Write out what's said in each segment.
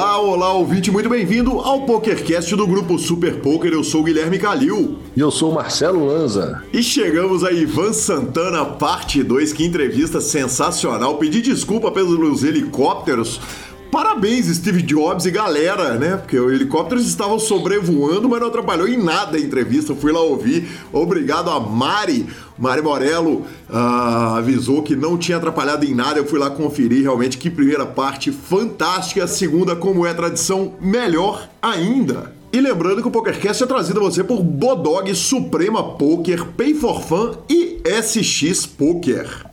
Olá, olá, ouvinte, muito bem-vindo ao PokerCast do grupo Super Poker. Eu sou o Guilherme Calil. E eu sou o Marcelo Lanza. E chegamos a Ivan Santana, parte 2, que entrevista sensacional. Pedi desculpa pelos helicópteros. Parabéns, Steve Jobs e galera, né? Porque os helicópteros estavam sobrevoando, mas não atrapalhou em nada a entrevista. Fui lá ouvir. Obrigado a Mari. Mari Morello uh, avisou que não tinha atrapalhado em nada. Eu fui lá conferir realmente que primeira parte fantástica, segunda, como é tradição, melhor ainda. E lembrando que o PokerCast é trazido a você por Bodog Suprema Poker, Pay for Fun e SX Poker.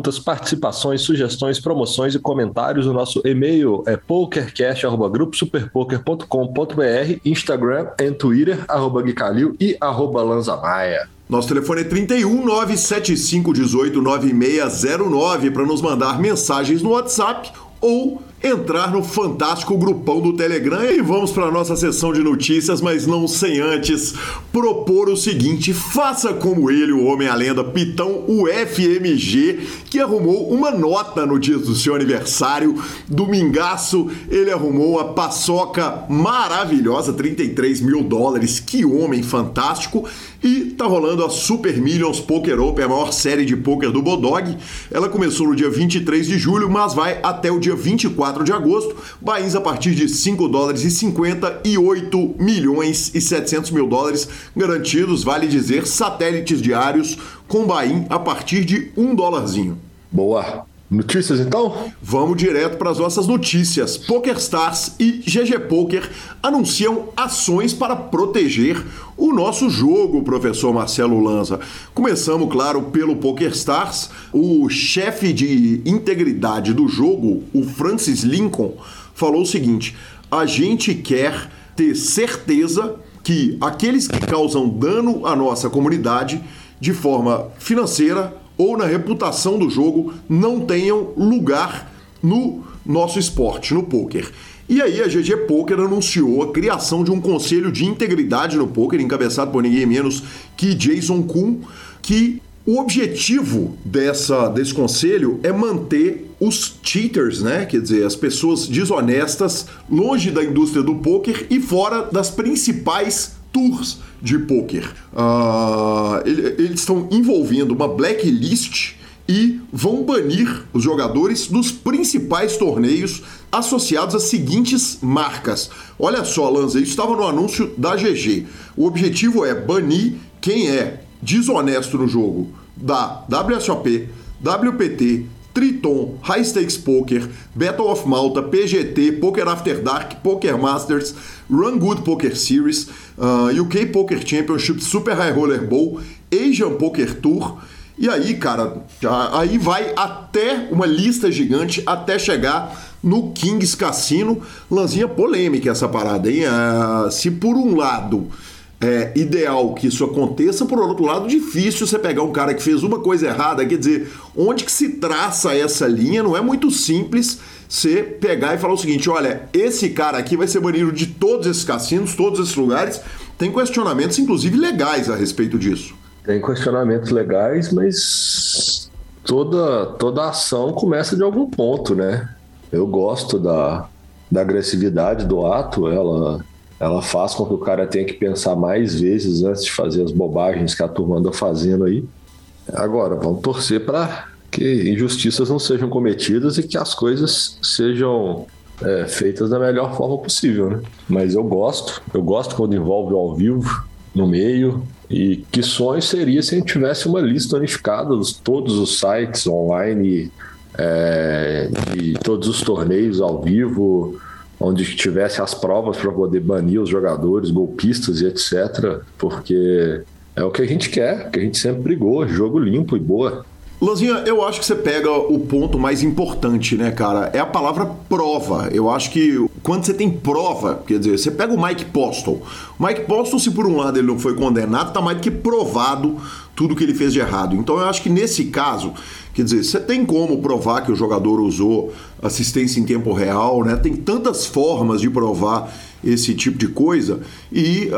Perguntas, participações, sugestões, promoções e comentários. O nosso e-mail é pokercast.gruposuperpoker.com.br, Instagram e Twitter, arroba Guicalil e arroba Lanzamaia. Nosso telefone é 31 975 18 9609 para nos mandar mensagens no WhatsApp ou entrar no fantástico grupão do Telegram e vamos para nossa sessão de notícias, mas não sem antes propor o seguinte: faça como ele, o homem a lenda Pitão, o FMG, que arrumou uma nota no dia do seu aniversário, domingaço, ele arrumou a paçoca maravilhosa, 33 mil dólares, que homem fantástico, e tá rolando a Super Millions Poker Open, a maior série de poker do Bodog. Ela começou no dia 23 de julho, mas vai até o dia 24 4 de agosto, bains a partir de 5 dólares e 50 e 8 milhões e 700 mil dólares garantidos, vale dizer, satélites diários com bain a partir de 1 dólarzinho. Boa. Notícias então? Vamos direto para as nossas notícias. PokerStars e GG Poker anunciam ações para proteger o nosso jogo, professor Marcelo Lanza. Começamos, claro, pelo PokerStars. O chefe de integridade do jogo, o Francis Lincoln, falou o seguinte: a gente quer ter certeza que aqueles que causam dano à nossa comunidade de forma financeira ou na reputação do jogo não tenham lugar no nosso esporte, no poker. E aí a GG Poker anunciou a criação de um conselho de integridade no poker, encabeçado por ninguém menos que Jason Kuhn, que o objetivo dessa, desse conselho é manter os cheaters, né? Quer dizer, as pessoas desonestas longe da indústria do poker e fora das principais tours de poker. Uh, eles estão envolvendo uma blacklist e vão banir os jogadores dos principais torneios associados às seguintes marcas. Olha só, Lanza, isso estava no anúncio da GG. O objetivo é banir quem é desonesto no jogo da WSOP, WPT, Triton, High Stakes Poker, Battle of Malta, PGT, Poker After Dark, Poker Masters, Run Good Poker Series, uh, UK Poker Championship, Super High Roller Bowl, Asian Poker Tour. E aí, cara, aí vai até uma lista gigante até chegar no Kings Cassino. Lanzinha polêmica essa parada, hein? Uh, se por um lado é ideal que isso aconteça, por outro lado, difícil você pegar um cara que fez uma coisa errada, quer dizer, onde que se traça essa linha, não é muito simples você pegar e falar o seguinte, olha, esse cara aqui vai ser banido de todos esses cassinos, todos esses lugares, tem questionamentos, inclusive, legais a respeito disso. Tem questionamentos legais, mas toda, toda ação começa de algum ponto, né? Eu gosto da, da agressividade do ato, ela ela faz com que o cara tenha que pensar mais vezes antes de fazer as bobagens que a turma anda fazendo aí. Agora, vamos torcer para que injustiças não sejam cometidas e que as coisas sejam é, feitas da melhor forma possível, né? Mas eu gosto, eu gosto quando envolve o ao vivo no meio. E que sonho seria se a gente tivesse uma lista unificada de todos os sites online, é, de todos os torneios ao vivo, onde tivesse as provas para poder banir os jogadores, golpistas e etc. Porque é o que a gente quer, que a gente sempre brigou, jogo limpo e boa. Lanzinha, eu acho que você pega o ponto mais importante, né, cara? É a palavra prova. Eu acho que quando você tem prova, quer dizer, você pega o Mike Postle. O Mike Postle, se por um lado ele não foi condenado, tá mais do que provado tudo que ele fez de errado. Então eu acho que nesse caso, quer dizer, você tem como provar que o jogador usou assistência em tempo real, né? Tem tantas formas de provar esse tipo de coisa e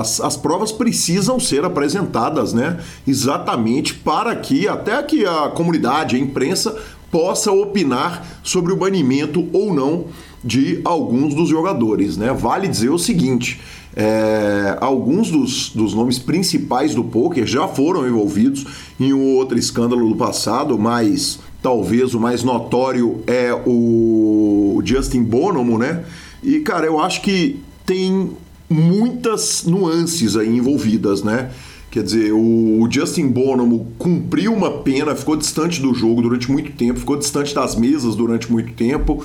as, as provas precisam ser apresentadas, né? Exatamente para que até que a comunidade, a imprensa possa opinar sobre o banimento ou não de alguns dos jogadores. Né? Vale dizer o seguinte: é, alguns dos, dos nomes principais do poker já foram envolvidos em um outro escândalo do passado, mas talvez o mais notório é o Justin Bonomo, né? E, cara, eu acho que tem muitas nuances aí envolvidas, né? Quer dizer, o Justin Bonomo cumpriu uma pena, ficou distante do jogo durante muito tempo, ficou distante das mesas durante muito tempo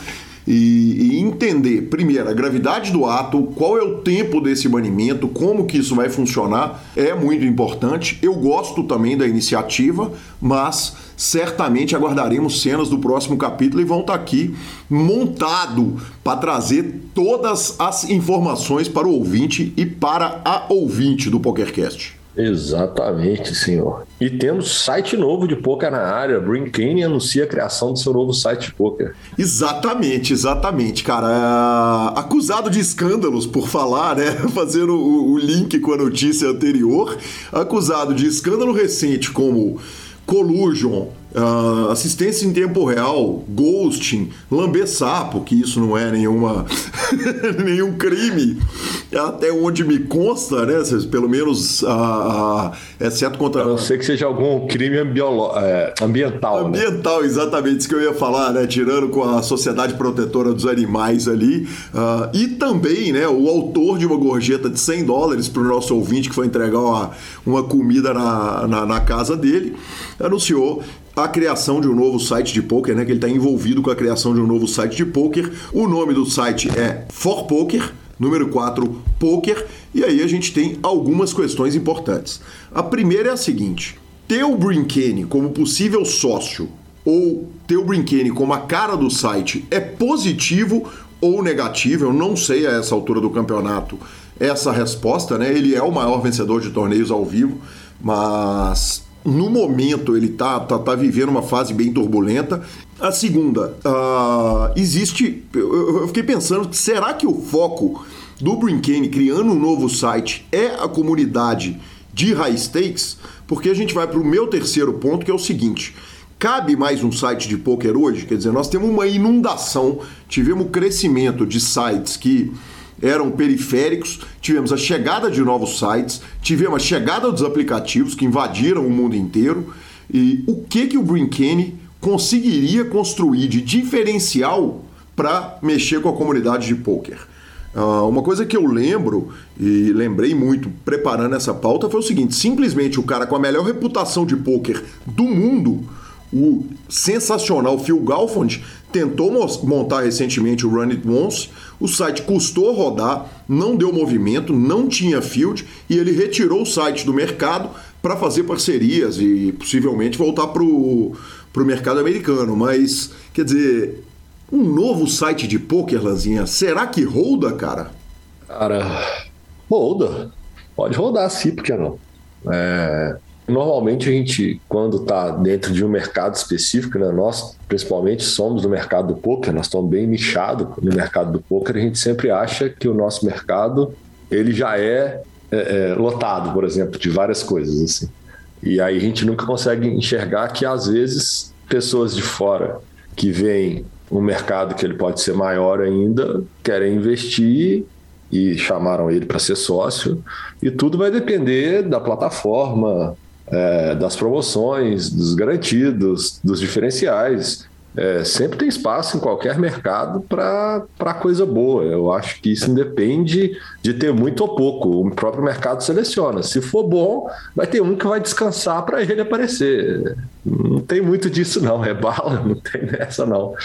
e, e, entender, primeiro, a gravidade do ato, qual é o tempo desse banimento, como que isso vai funcionar, é muito importante. Eu gosto também da iniciativa, mas certamente aguardaremos cenas do próximo capítulo e vão estar aqui montado para trazer todas as informações para o ouvinte e para a ouvinte do PokerCast. Exatamente, senhor. E temos site novo de poker na área. Brinkane anuncia a criação do seu novo site de poker. Exatamente, exatamente, cara. É... Acusado de escândalos por falar, né? Fazendo o, link com a notícia anterior. Acusado de escândalo recente como collusion, Uh, assistência em tempo real, ghosting, lamber sapo, que isso não é nenhuma nenhum crime, até onde me consta, né? Pelo menos, uh, uh, exceto contra. A não ser que seja algum crime ambiolo... é, ambiental. Né? Ambiental, né? exatamente, isso que eu ia falar, né? Tirando com a Sociedade Protetora dos Animais ali. e também, né? O autor de uma gorjeta de 100 dólares para o nosso ouvinte que foi entregar uma, uma comida na, na, na casa dele, anunciou a criação de um novo site de poker, né? Que ele está envolvido com a criação de um novo site de poker. O nome do site é For Poker, número 4, Poker. E aí a gente tem algumas questões importantes. A primeira é a seguinte: ter o Brinkane como possível sócio ou ter o Brinkane como a cara do site é positivo ou negativo? Eu não sei a essa altura do campeonato essa resposta, né? Ele é o maior vencedor de torneios ao vivo, mas no momento ele tá, tá, tá vivendo uma fase bem turbulenta. A segunda, uh, existe. Eu, eu, fiquei pensando, será que o foco do Brinkane criando um novo site é a comunidade de high stakes? Porque a gente vai para o meu terceiro ponto, que é o seguinte. Cabe mais um site de poker hoje? Quer dizer, nós temos uma inundação, tivemos crescimento de sites que eram periféricos, tivemos a chegada de novos sites, tivemos a chegada dos aplicativos que invadiram o mundo inteiro. E o que que o Brinkane conseguiria construir de diferencial para mexer com a comunidade de poker? Uh, uma coisa que eu lembro e lembrei muito preparando essa pauta foi o seguinte: simplesmente o cara com a melhor reputação de poker do mundo o sensacional Phil Galfond tentou montar recentemente o Run It Once. O site custou rodar, não deu movimento, não tinha field e ele retirou o site do mercado para fazer parcerias e possivelmente voltar para o mercado americano. Mas, quer dizer, um novo site de poker, Lanzinha, será que roda, cara? Cara, roda. Pode rodar sim, por que não? É, Normalmente a gente, quando está dentro de um mercado específico, né, nós principalmente somos do mercado do poker, nós estamos bem nichados no mercado do poker, a gente sempre acha que o nosso mercado ele já é, é, é lotado, por exemplo, de várias coisas assim. E aí a gente nunca consegue enxergar que às vezes pessoas de fora que veem um mercado que ele pode ser maior ainda querem investir e chamaram ele para ser sócio e tudo vai depender da plataforma, é, das promoções, dos garantidos, dos diferenciais. É, sempre tem espaço em qualquer mercado para coisa boa. Eu acho que isso independe de ter muito ou pouco. O próprio mercado seleciona. Se for bom, vai ter um que vai descansar para ele aparecer. Não tem muito disso, não. É bala, não tem dessa, não.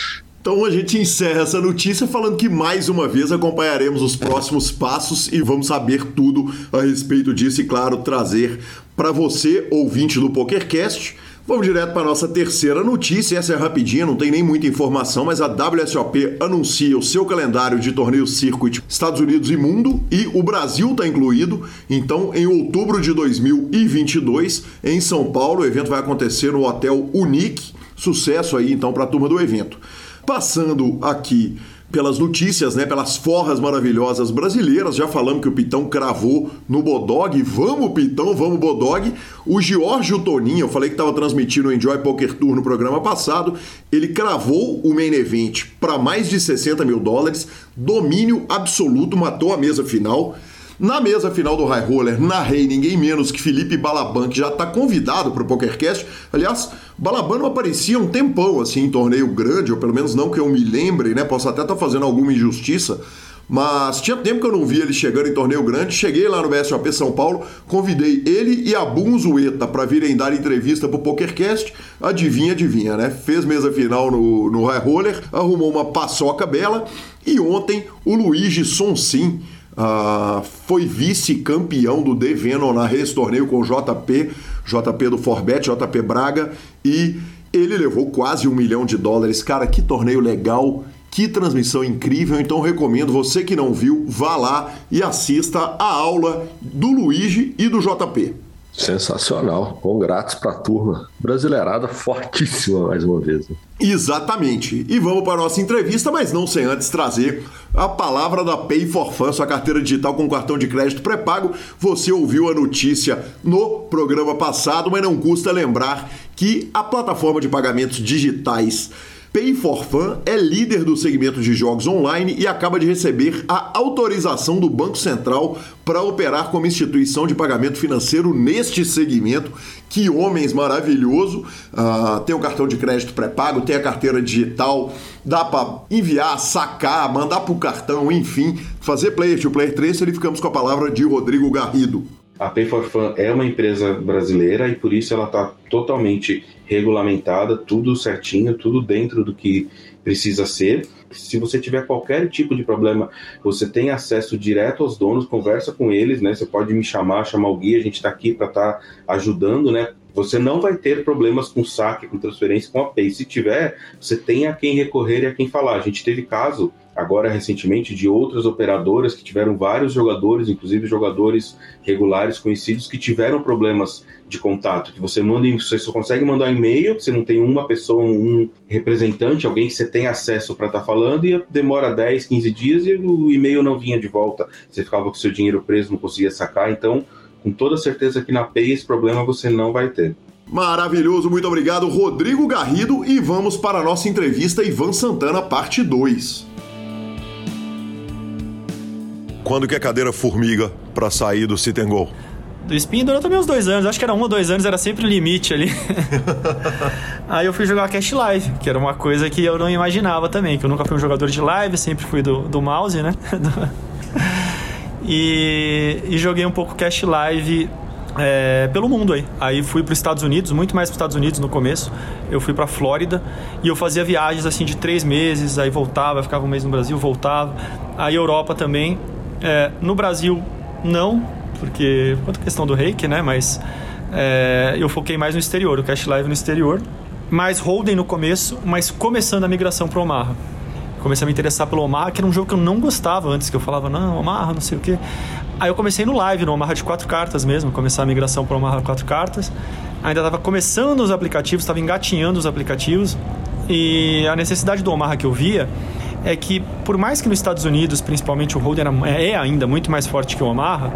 Então a gente encerra essa notícia falando que mais uma vez acompanharemos os próximos passos e vamos saber tudo a respeito disso e, claro, trazer para você, ouvinte do PokerCast. Vamos direto para a nossa terceira notícia. Essa é rapidinha, não tem nem muita informação, mas a WSOP anuncia o seu calendário de torneios circuit Estados Unidos e mundo e o Brasil está incluído. Então, em outubro de 2022, em São Paulo, o evento vai acontecer no Hotel Unique. Sucesso aí então para a turma do evento. Passando aqui pelas notícias, né, pelas forras maravilhosas brasileiras. Já falamos que o Pitão cravou no Bodog. Vamos, Pitão, vamos, Bodog. O Giorgio Toninho, eu falei que estava transmitindo o Enjoy Poker Tour no programa passado, ele cravou o main event para mais de 60 mil dólares, domínio absoluto, matou a mesa final. Na mesa final do High Roller, narrei ninguém menos que Felipe Balaban, que já está convidado para o PokerCast. Aliás, Balaban não aparecia um tempão assim em torneio grande, ou pelo menos não que eu me lembre, né? Posso até estar tá fazendo alguma injustiça. Mas tinha tempo que eu não via ele chegando em torneio grande. Cheguei lá no BSOP São Paulo, convidei ele e a Bunzueta para virem dar entrevista pro PokerCast. Adivinha, adivinha, né? Fez mesa final no, no High Roller, arrumou uma paçoca bela. E ontem o Luigi Sonsim Uh, foi vice-campeão do The Venom na Race Torneio com o JP, JP do Forbet, JP Braga, e ele levou quase um milhão de dólares. Cara, que torneio legal, que transmissão incrível. Então recomendo, você que não viu, vá lá e assista a aula do Luigi e do JP. Sensacional. Congratos para a turma. Brasileirada fortíssima mais uma vez. Né? Exatamente. E vamos para a nossa entrevista, mas não sem antes trazer a palavra da Pay for Fun, sua carteira digital com cartão de crédito pré-pago. Você ouviu a notícia no programa passado, mas não custa lembrar que a plataforma de pagamentos digitais Pay for Fun é líder do segmento de jogos online e acaba de receber a autorização do Banco Central para operar como instituição de pagamento financeiro neste segmento. Que homens maravilhoso! Uh, tem o cartão de crédito pré-pago, tem a carteira digital, dá para enviar, sacar, mandar para o cartão, enfim, fazer player to player tracer e ficamos com a palavra de Rodrigo Garrido. A Pay for Fun é uma empresa brasileira e por isso ela está totalmente regulamentada, tudo certinho, tudo dentro do que precisa ser. Se você tiver qualquer tipo de problema, você tem acesso direto aos donos, conversa com eles, né? Você pode me chamar, chamar o guia, a gente está aqui para estar tá ajudando, né? Você não vai ter problemas com saque, com transferência, com a Pay. Se tiver, você tem a quem recorrer e a quem falar. A gente teve caso agora recentemente de outras operadoras que tiveram vários jogadores, inclusive jogadores regulares conhecidos que tiveram problemas de contato, que você manda, você só consegue mandar e-mail, você não tem uma pessoa, um representante, alguém que você tem acesso para estar tá falando e demora 10, 15 dias e o e-mail não vinha de volta, você ficava com seu dinheiro preso, não conseguia sacar, então com toda certeza que na Pay esse problema você não vai ter. Maravilhoso, muito obrigado, Rodrigo Garrido. E vamos para a nossa entrevista Ivan Santana, parte 2. Quando que é cadeira formiga para sair do sit and go? Do spin durou também uns dois anos, acho que era um ou dois anos, era sempre o limite ali. Aí eu fui jogar Cash Live, que era uma coisa que eu não imaginava também, que eu nunca fui um jogador de live, sempre fui do, do mouse, né? e, e joguei um pouco Cash Live é, pelo mundo aí. Aí fui para os Estados Unidos, muito mais para os Estados Unidos no começo. Eu fui para Flórida e eu fazia viagens assim de três meses, aí voltava, ficava um mês no Brasil, voltava. Aí Europa também. É, no Brasil, não, porque quanto questão do reiki, né? Mas é, eu foquei mais no exterior, o Cash Live no exterior. Mais holding no começo, mas começando a migração para Omaha. Comecei a me interessar pelo Omaha, que era um jogo que eu não gostava antes, que eu falava, não, Omaha, não sei o quê. Aí eu comecei no live, no Omaha de quatro cartas mesmo, começar a migração para Omaha de quatro cartas. Ainda estava começando os aplicativos, estava engatinhando os aplicativos. E a necessidade do Omaha que eu via é que, por mais que nos Estados Unidos, principalmente o Holden é ainda muito mais forte que o Omaha,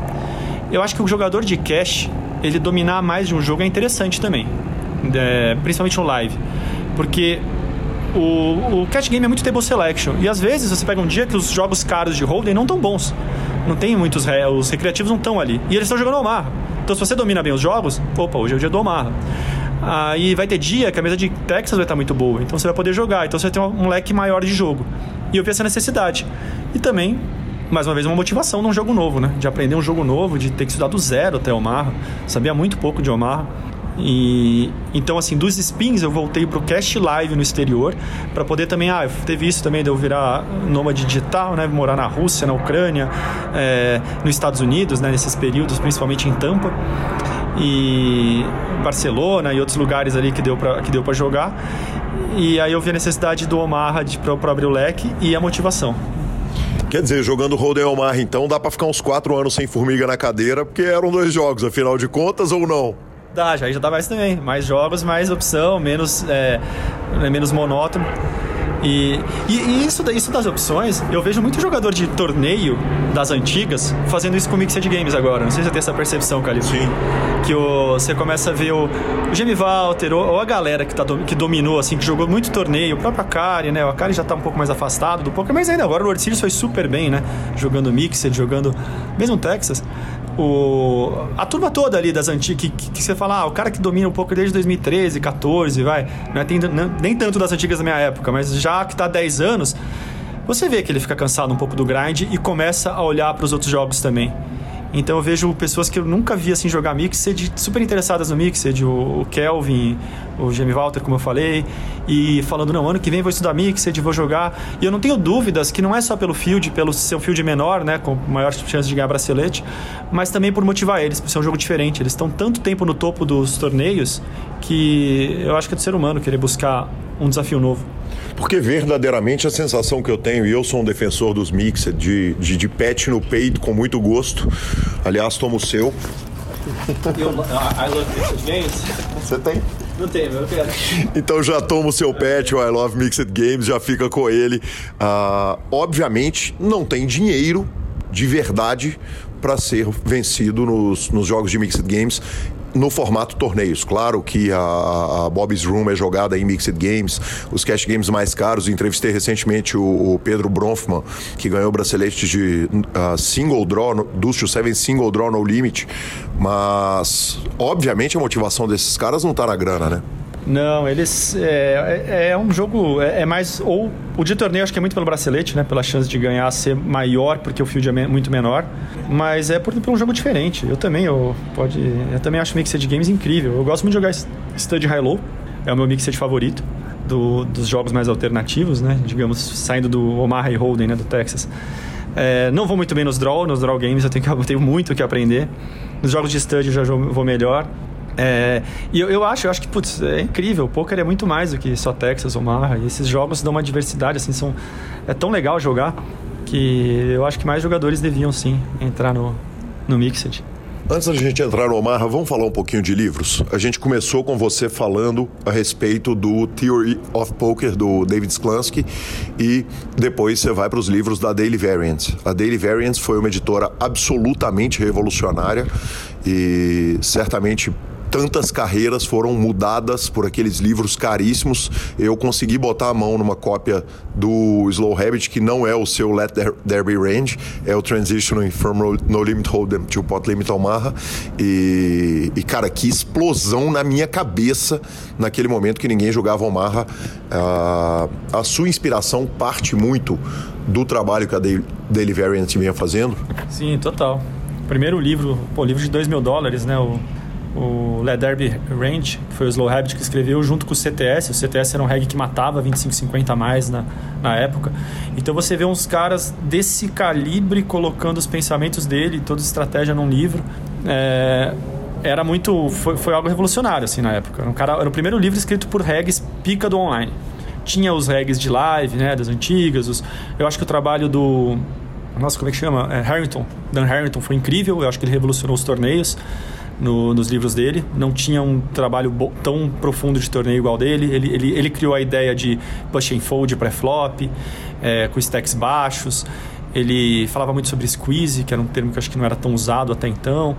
eu acho que o jogador de cash, ele dominar mais de um jogo é interessante também, é, principalmente no live, porque o, o cash game é muito table selection. E às vezes você pega um dia que os jogos caros de Holden não tão bons, não tem muitos os recreativos não estão ali. E eles estão jogando Omaha. Então se você domina bem os jogos, opa, hoje é o dia do Omaha. Aí vai ter dia que a mesa de Texas vai estar muito boa, então você vai poder jogar, então você vai ter um leque maior de jogo. E eu vi essa necessidade. E também, mais uma vez, uma motivação num jogo novo, né? De aprender um jogo novo, de ter que estudar do zero até Omaha. Sabia muito pouco de Omaha. E então assim, dos spins eu voltei pro cast live no exterior para poder também, ah, teve isso também de eu virar nômade digital, né, morar na Rússia, na Ucrânia, é, nos Estados Unidos, né, nesses períodos, principalmente em Tampa e Barcelona e outros lugares ali que deu para que deu para jogar. E aí eu vi a necessidade do Omaha para abrir o leque e a motivação. Quer dizer, jogando Roden Omaha, então dá para ficar uns quatro anos sem formiga na cadeira, porque eram dois jogos, afinal de contas, ou não? Dá, já, já dá mais também. Mais jogos, mais opção, menos, é, menos monótono. E, e, e, isso, isso das opções, eu vejo muito jogador de torneio das antigas fazendo isso com Mixed Games agora. Não sei se você tem essa percepção, Calil. Sim. Que o, você começa a ver o, o Jamie Walter, ou, ou, a galera que, tá, que dominou, assim, que jogou muito torneio, o próprio Akari, né? O Akari já tá um pouco mais afastado do poker, mas ainda agora o Series foi super bem, né? Jogando Mixed, jogando. Mesmo Texas o, a turma toda ali das antigas, que, que, que, você fala, ah, o cara que domina um pouco desde 2013, 14, vai, não é tem, nem tanto das antigas da minha época, mas já que há 10 anos, você vê que ele fica cansado um pouco do grind e começa a olhar para os outros jogos também. Então eu vejo pessoas que eu nunca vi assim jogar Mixed, super interessadas no Mixed, o, Kelvin, o Jamie Walter, como eu falei, e falando, não, ano que vem vou estudar Mixed, vou jogar. E eu não tenho dúvidas que não é só pelo field, pelo ser um field menor, né, com maior chance de ganhar bracelete, mas também por motivar eles, por ser um jogo diferente. Eles estão tanto tempo no topo dos torneios que eu acho que é do ser humano querer buscar um desafio novo. Porque verdadeiramente a sensação que eu tenho, e eu sou um defensor dos mixed, de, de, de pet no peito com muito gosto. Aliás, tomo o seu. Eu, I love mixed games. Você tem? Não tem, eu quero. Então já toma o seu pet, o I Love Mixed Games, já fica com ele. Uh, obviamente, não tem dinheiro de verdade para ser vencido nos, nos jogos de Mixed Games no formato torneios. Claro que a, a, Bob's Room é jogada em Mixed Games, os cash games mais caros. Entrevistei recentemente o, o Pedro Bronfman, que ganhou o bracelete de uh, single draw, no, to Seven single draw no limit. Mas, obviamente, a motivação desses caras não tá na grana, né? Não, eles. É, é, é um jogo. É, é, mais. Ou. O de torneio acho que é muito pelo bracelete, né? Pela chance de ganhar ser maior, porque o field é muito menor. Mas é por, por um jogo diferente. Eu também, eu, pode, eu também acho Mixed Games incrível. Eu gosto muito de jogar Stud High Low. É o meu Mixed favorito. Do, dos jogos mais alternativos, né? Digamos, saindo do Omaha e Holden, né? Do Texas. É, não vou muito bem nos draw, nos draw games eu tenho, que, eu tenho muito o que aprender. Nos jogos de stud eu já vou melhor. É, e eu, eu, acho, eu acho que, putz, é incrível. O poker é muito mais do que só Texas, Omaha. E esses jogos dão uma diversidade, assim, são... É tão legal jogar que eu acho que mais jogadores deviam, sim, entrar no, no Mixed. Antes da gente entrar no Omaha, vamos falar um pouquinho de livros. A gente começou com você falando a respeito do Theory of Poker do David Sklansky e depois você vai para os livros da Daily Variant. A Daily Variant foi uma editora absolutamente revolucionária e certamente tantas carreiras foram mudadas por aqueles livros caríssimos. Eu consegui botar a mão numa cópia do Slow Habit, que não é o seu Let Be Range, é o Transitioning from No Limit Hold'em to Pot Limit Omaha. E, e, cara, que explosão na minha cabeça naquele momento que ninguém jogava Omaha. Ah, a sua inspiração parte muito do trabalho que a Daily Variant vinha fazendo? Sim, total. Primeiro livro, pô, livro de 2 mil dólares, né? O o Led Derby Range, que foi o Slow Habit que escreveu junto com o CTS. O CTS era um reggae que matava 25, 50 a mais na, na época. Então você vê uns caras desse calibre colocando os pensamentos dele, toda estratégia num livro. É, era muito. Foi, foi algo revolucionário assim na época. Era, um cara, era o primeiro livro escrito por regs pica do online. Tinha os regs de live, né, das antigas. Os, eu acho que o trabalho do. Nossa, como é que chama? É, Harrington. Dan Harrington foi incrível. Eu acho que ele revolucionou os torneios no, nos livros dele. Não tinha um trabalho tão profundo de torneio igual dele. Ele, ele, ele criou a ideia de push and fold pré-flop, é, com stacks baixos. Ele falava muito sobre squeeze, que era um termo que eu acho que não era tão usado até então.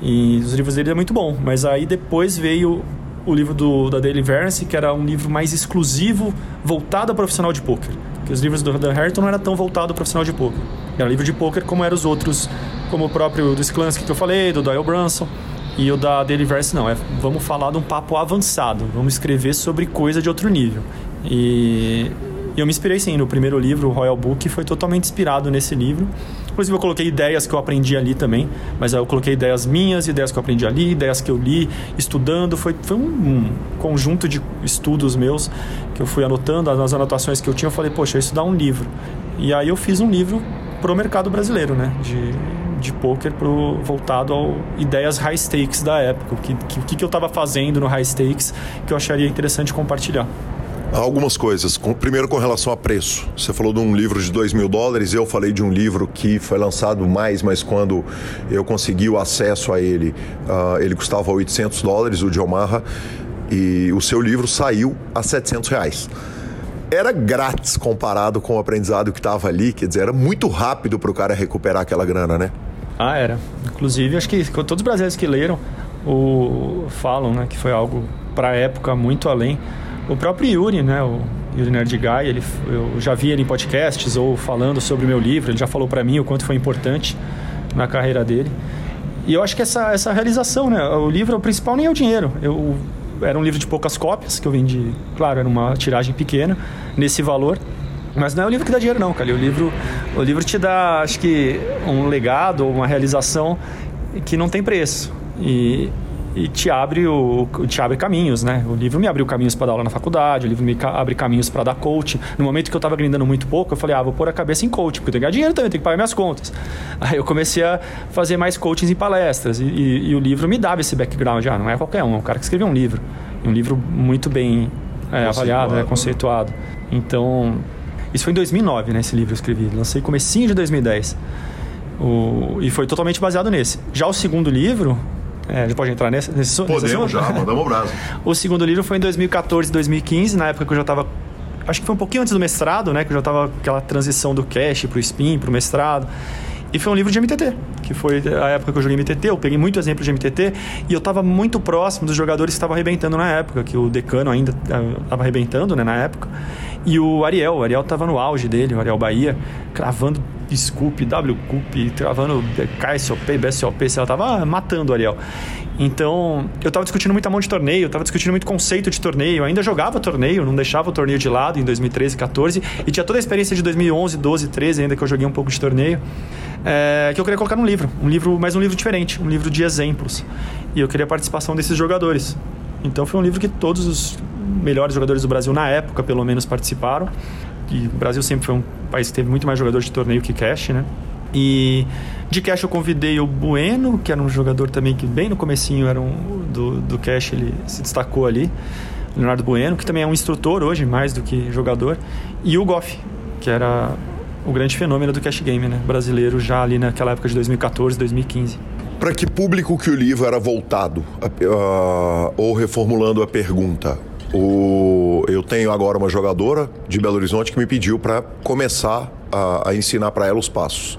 E os livros dele é muito bom. Mas aí depois veio o livro do, da Daily Variance, que era um livro mais exclusivo, voltado ao profissional de poker. Porque os livros do Dan Harrington não era tão voltado ao profissional de poker. Era livro de poker como eram os outros, como o próprio do Sklansky que eu falei, do Doyle Brunson. E o da Deliverse não, é vamos falar de um papo avançado, vamos escrever sobre coisa de outro nível. E eu me inspirei sim no primeiro livro, o Royal Book, foi totalmente inspirado nesse livro. Inclusive eu coloquei ideias que eu aprendi ali também, mas eu coloquei ideias minhas, ideias que eu aprendi ali, ideias que eu li, estudando. Foi, foi um, um conjunto de estudos meus que eu fui anotando, as anotações que eu tinha, eu falei, poxa, isso dá um livro. E aí eu fiz um livro pro mercado brasileiro, né? De, de poker pro, voltado ao ideias high stakes da época. O que, que, que eu estava fazendo no high stakes que eu acharia interessante compartilhar. Algumas coisas. Primeiro, com relação a preço. Você falou de um livro de 2 mil dólares, eu falei de um livro que foi lançado mais, mas quando eu consegui o acesso a ele, uh, ele custava 800 dólares, o de Omaha, e o seu livro saiu a 700 reais. era grátis comparado com o aprendizado que estava ali, quer dizer, era muito rápido para o cara recuperar aquela grana, né? Ah, era. Inclusive, acho que todos os brasileiros que leram o, falam né, que foi algo para a época muito além. O próprio Yuri, né, o Yuri Nerd Guy, ele, eu já vi ele em podcasts ou falando sobre o meu livro, ele já falou para mim o quanto foi importante na carreira dele. E eu acho que essa, essa realização, né, o livro, o principal nem é o dinheiro. Eu, era um livro de poucas cópias que eu vendi, claro, era uma tiragem pequena, nesse valor. Mas não é o livro que dá dinheiro, não, cara. O livro, o livro te dá, acho que, um legado, uma realização que não tem preço. E, e te abre o te abre caminhos, né? O livro me abriu caminhos para dar aula na faculdade, o livro me abre caminhos para dar coach. No momento que eu estava grindando muito pouco, eu falei: "Ah, vou pôr a cabeça em coach, porque eu tenho que ganhar dinheiro também, tenho que pagar minhas contas". Aí eu comecei a fazer mais coachings em palestras e, e, e o livro me dava esse background, já ah, não é qualquer um, é um cara que escreveu um livro, um livro muito bem é, avaliado, né, conceituado. Então, isso foi em 2009, né, esse livro eu escrevi, lancei comecinho de 2010. O, e foi totalmente baseado nesse. Já o segundo livro, é, a gente pode entrar nesse, nesse Podemos já, mandamos o braço. o segundo livro foi em 2014, 2015, na época que eu já estava acho que foi um pouquinho antes do mestrado, né? Que eu já estava aquela transição do cash para o spin, para o mestrado. E foi um livro de MTT, que foi a época que eu joguei MTT. Eu peguei muito exemplo de MTT e eu estava muito próximo dos jogadores que estavam arrebentando na época, que o Decano ainda estava arrebentando né, na época. E o Ariel, o Ariel estava no auge dele, o Ariel Bahia, cravando Scoop, W Cup, travando KSOP, BSOP, sei lá, tava matando o Ariel. Então, eu estava discutindo muito a mão de torneio, estava discutindo muito conceito de torneio, ainda jogava torneio, não deixava o torneio de lado em 2013, 14, e tinha toda a experiência de 2011, 12, 13 ainda que eu joguei um pouco de torneio, é, que eu queria colocar num livro, um livro, mas um livro diferente, um livro de exemplos. E eu queria a participação desses jogadores. Então foi um livro que todos os melhores jogadores do Brasil na época, pelo menos, participaram e o Brasil sempre foi um país que teve muito mais jogadores de torneio que cash, né? E de cash eu convidei o Bueno, que era um jogador também que bem no comecinho era um, do, do cash, ele se destacou ali. Leonardo Bueno, que também é um instrutor hoje, mais do que jogador. E o Goff, que era o grande fenômeno do cash game, né? Brasileiro já ali naquela época de 2014, 2015. Para que público que o livro era voltado? Uh, ou reformulando a pergunta, o, eu tenho agora uma jogadora de Belo Horizonte que me pediu para começar a, a ensinar para ela os passos.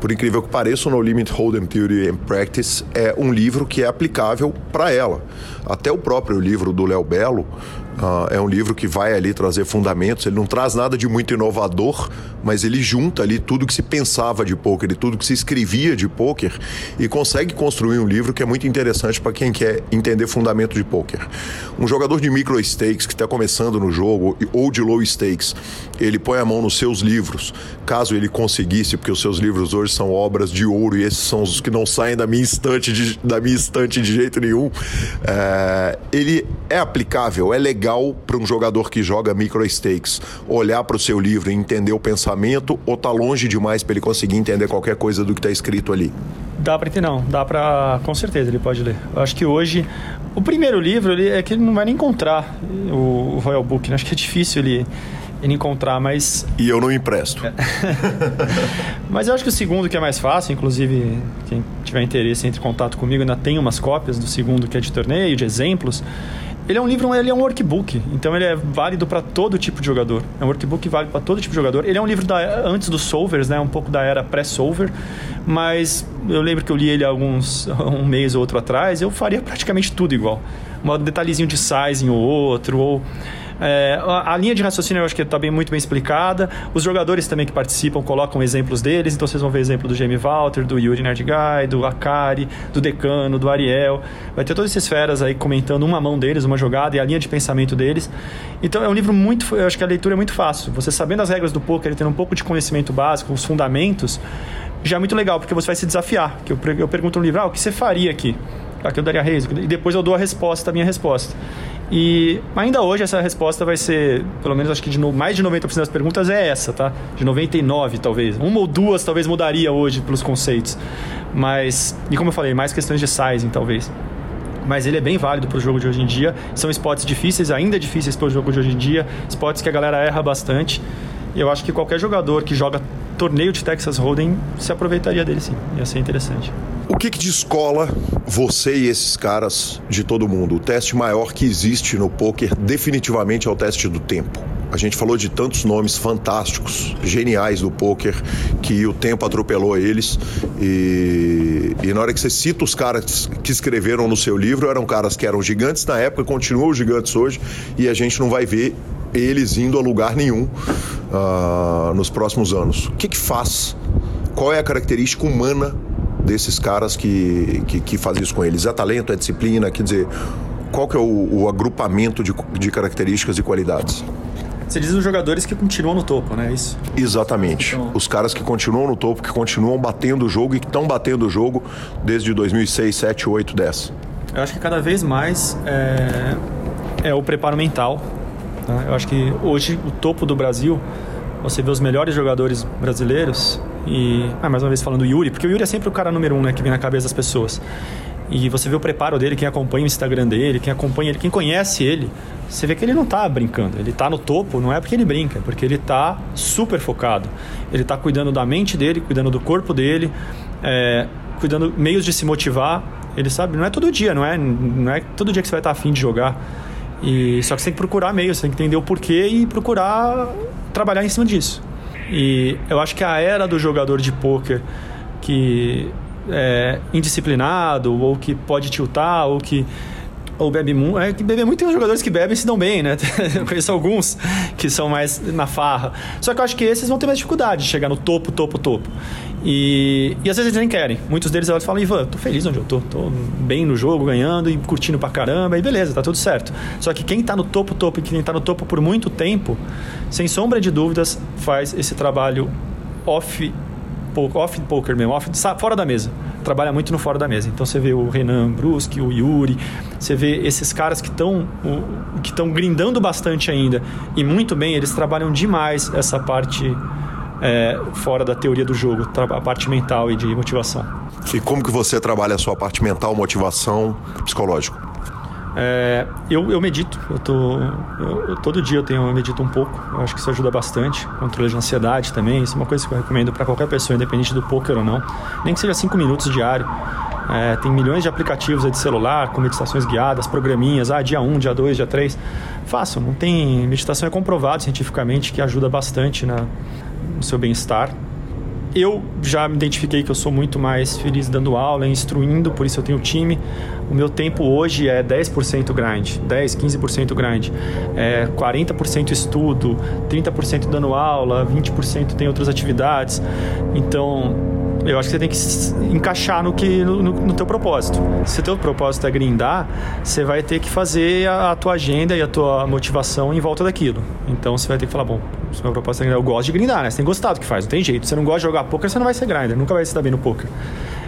Por incrível que pareça, o No Limit Hold'em Theory and Practice é um livro que é aplicável para ela. Até o próprio livro do Léo Belo Uh, é um livro que vai ali trazer fundamentos. Ele não traz nada de muito inovador, mas ele junta ali tudo que se pensava de poker e tudo que se escrevia de poker e consegue construir um livro que é muito interessante para quem quer entender fundamento de poker. Um jogador de micro stakes que está começando no jogo ou de low stakes, ele põe a mão nos seus livros, caso ele conseguisse, porque os seus livros hoje são obras de ouro e esses são os que não saem da minha estante de, da minha estante de jeito nenhum. É, ele é aplicável, é legal para um jogador que joga micro stakes olhar para o seu livro e entender o pensamento ou tá longe demais para ele conseguir entender qualquer coisa do que está escrito ali? Dá para entender, não. Dá para, com certeza, ele pode ler. Eu acho que hoje o primeiro livro ele, é que ele não vai nem encontrar o, Royal Book. Né? Acho que é difícil ele ele encontrar, mas. E eu não empresto. Mas eu acho que o segundo que é mais fácil, inclusive, quem tiver interesse entre em contato comigo, ainda tem umas cópias do segundo que é de torneio, de exemplos. Ele é um livro, ele é um workbook, então ele é válido para todo tipo de jogador. É um workbook válido para todo tipo de jogador. Ele é um livro da, antes dos solvers, né, um pouco da era pré-solver, mas eu lembro que eu li ele alguns um mês ou outro atrás, eu faria praticamente tudo igual. Um detalhezinho de sizing ou outro, ou é, a, linha de raciocínio eu acho que está bem, muito bem explicada. Os jogadores também que participam colocam exemplos deles, então vocês vão ver exemplo do Jamie Walter, do Yuri Nerdguy, do Akari, do Decano, do Ariel. Vai ter todas essas esferas aí comentando uma mão deles, uma jogada e a linha de pensamento deles. Então é um livro muito. Eu acho que a leitura é muito fácil. Você sabendo as regras do poker e tendo um pouco de conhecimento básico, os fundamentos, já é muito legal, porque você vai se desafiar. Que eu, eu pergunto no livro, ah, o que você faria aqui? Aqui eu daria reis, e depois eu dou a resposta, a minha resposta. E ainda hoje essa resposta vai ser, pelo menos acho que de no, mais de 90% das perguntas é essa, tá? De 99 talvez. Uma ou duas talvez mudaria hoje pelos conceitos. Mas, e como eu falei, mais questões de sizing talvez. Mas ele é bem válido para o jogo de hoje em dia. São spots difíceis, ainda difíceis para o jogo de hoje em dia. Spots que a galera erra bastante. E eu acho que qualquer jogador que joga torneio de Texas Hold'em se aproveitaria dele sim. Ia ser interessante. O que, que descola você e esses caras de todo mundo? O teste maior que existe no poker definitivamente é o teste do tempo. A gente falou de tantos nomes fantásticos, geniais do poker, que o tempo atropelou eles. E, e na hora que você cita os caras que escreveram no seu livro, eram caras que eram gigantes na época, continuam gigantes hoje, e a gente não vai ver eles indo a lugar nenhum uh, nos próximos anos. O que, que faz? Qual é a característica humana desses caras que, que, que faz isso com eles? É talento, é disciplina? Quer dizer, qual que é o, o agrupamento de, de características e qualidades? Você diz os jogadores que continuam no topo, né? É isso? Exatamente. Então... Os caras que continuam no topo, que continuam batendo o jogo e que estão batendo o jogo desde 2006, 7, 8, 10. Eu acho que cada vez mais é, é o preparo mental. Tá? Eu acho que hoje o topo do Brasil, você vê os melhores jogadores brasileiros e, ah, mais uma vez falando do Yuri, porque o Yuri é sempre o cara número um, né, que vem na cabeça das pessoas. E você vê o preparo dele, quem acompanha o Instagram dele, quem acompanha ele, quem conhece ele, você vê que ele não está brincando. Ele está no topo, não é porque ele brinca, é porque ele está super focado. Ele está cuidando da mente dele, cuidando do corpo dele, é, cuidando meios de se motivar. Ele sabe, não é todo dia, não é, não é todo dia que você vai estar afim de jogar. E só que você tem que procurar meios, você tem que entender o porquê e procurar trabalhar em cima disso. E eu acho que a era do jogador de pôquer que é, indisciplinado ou que pode tiltar ou que ou bebe muito. É que beber muito tem jogadores que bebem e se dão bem, né? Eu conheço alguns que são mais na farra. Só que eu acho que esses vão ter mais dificuldade de chegar no topo, topo, topo. E, e às vezes eles nem querem. Muitos deles eles falam, Ivan, tô feliz onde eu tô. Tô bem no jogo, ganhando e curtindo pra caramba. E beleza, tá tudo certo. Só que quem tá no topo, topo e quem tá no topo por muito tempo, sem sombra de dúvidas, faz esse trabalho off off poker mesmo, off, fora da mesa. Trabalha muito no fora da mesa. Então você vê o Renan Bruschi, o Yuri, você vê esses caras que estão que estão grindando bastante ainda e muito bem, eles trabalham demais essa parte é, fora da teoria do jogo, a parte mental e de motivação. E como que você trabalha a sua parte mental, motivação, psicológico? É, eu, eu, medito, eu tô, eu, todo dia eu, tenho, eu medito um pouco, eu acho que isso ajuda bastante. Controle de ansiedade também, isso é uma coisa que eu recomendo para qualquer pessoa, independente do poker ou não. Nem que seja 5 minutos diário. É, tem milhões de aplicativos de celular com meditações guiadas, programinhas, ah, dia 1, dia 2, dia 3. Façam, não tem. Meditação é comprovado cientificamente que ajuda bastante na, no seu bem-estar eu já me identifiquei que eu sou muito mais feliz dando aula, instruindo, por isso eu tenho time. O meu tempo hoje é 10% grind, 10, 15% grind, é 40% estudo, 30% dando aula, 20% tem outras atividades. Então, eu acho que você tem que encaixar no que no, no teu propósito. Se o teu propósito é grindar, você vai ter que fazer a, a, tua agenda e a tua motivação em volta daquilo. Então você vai ter que falar, bom, se meu propósito é grindar, eu gosto de grindar, né? Você tem gostado do que faz, não tem jeito. Você não gosta de jogar poker, você não vai ser grinder, nunca vai se dar bem no poker.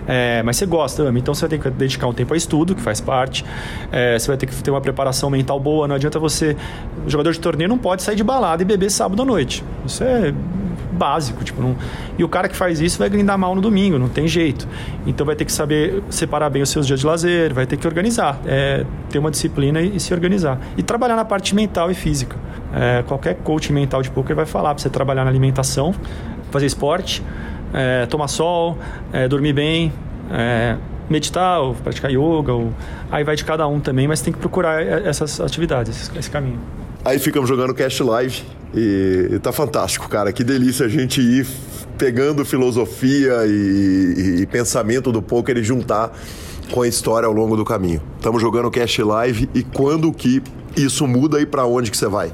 É, mas você gosta. Então você vai ter que dedicar um tempo a estudo, que faz parte. É, você vai ter que ter uma preparação mental boa. Não adianta você. O jogador de torneio não pode sair de balada e beber sábado à noite. Isso é básico. Tipo, não... E o cara que faz isso vai grindar mal no domingo, não tem jeito. Então vai ter que saber separar bem os seus dias de lazer, vai ter que organizar, é, ter uma disciplina e, e, se organizar. E trabalhar na parte mental e física. É, qualquer coach mental de poker vai falar para você trabalhar na alimentação, fazer esporte, é, tomar sol, é, dormir bem, é, meditar ou praticar yoga. Ou... Aí vai de cada um também, mas tem que procurar essas atividades, esse caminho. Aí ficamos jogando Cash Live e, tá fantástico, cara. Que delícia a gente ir pegando filosofia e, e pensamento do poker e juntar com a história ao longo do caminho. Estamos jogando Cash Live e quando que isso muda e para onde que você vai?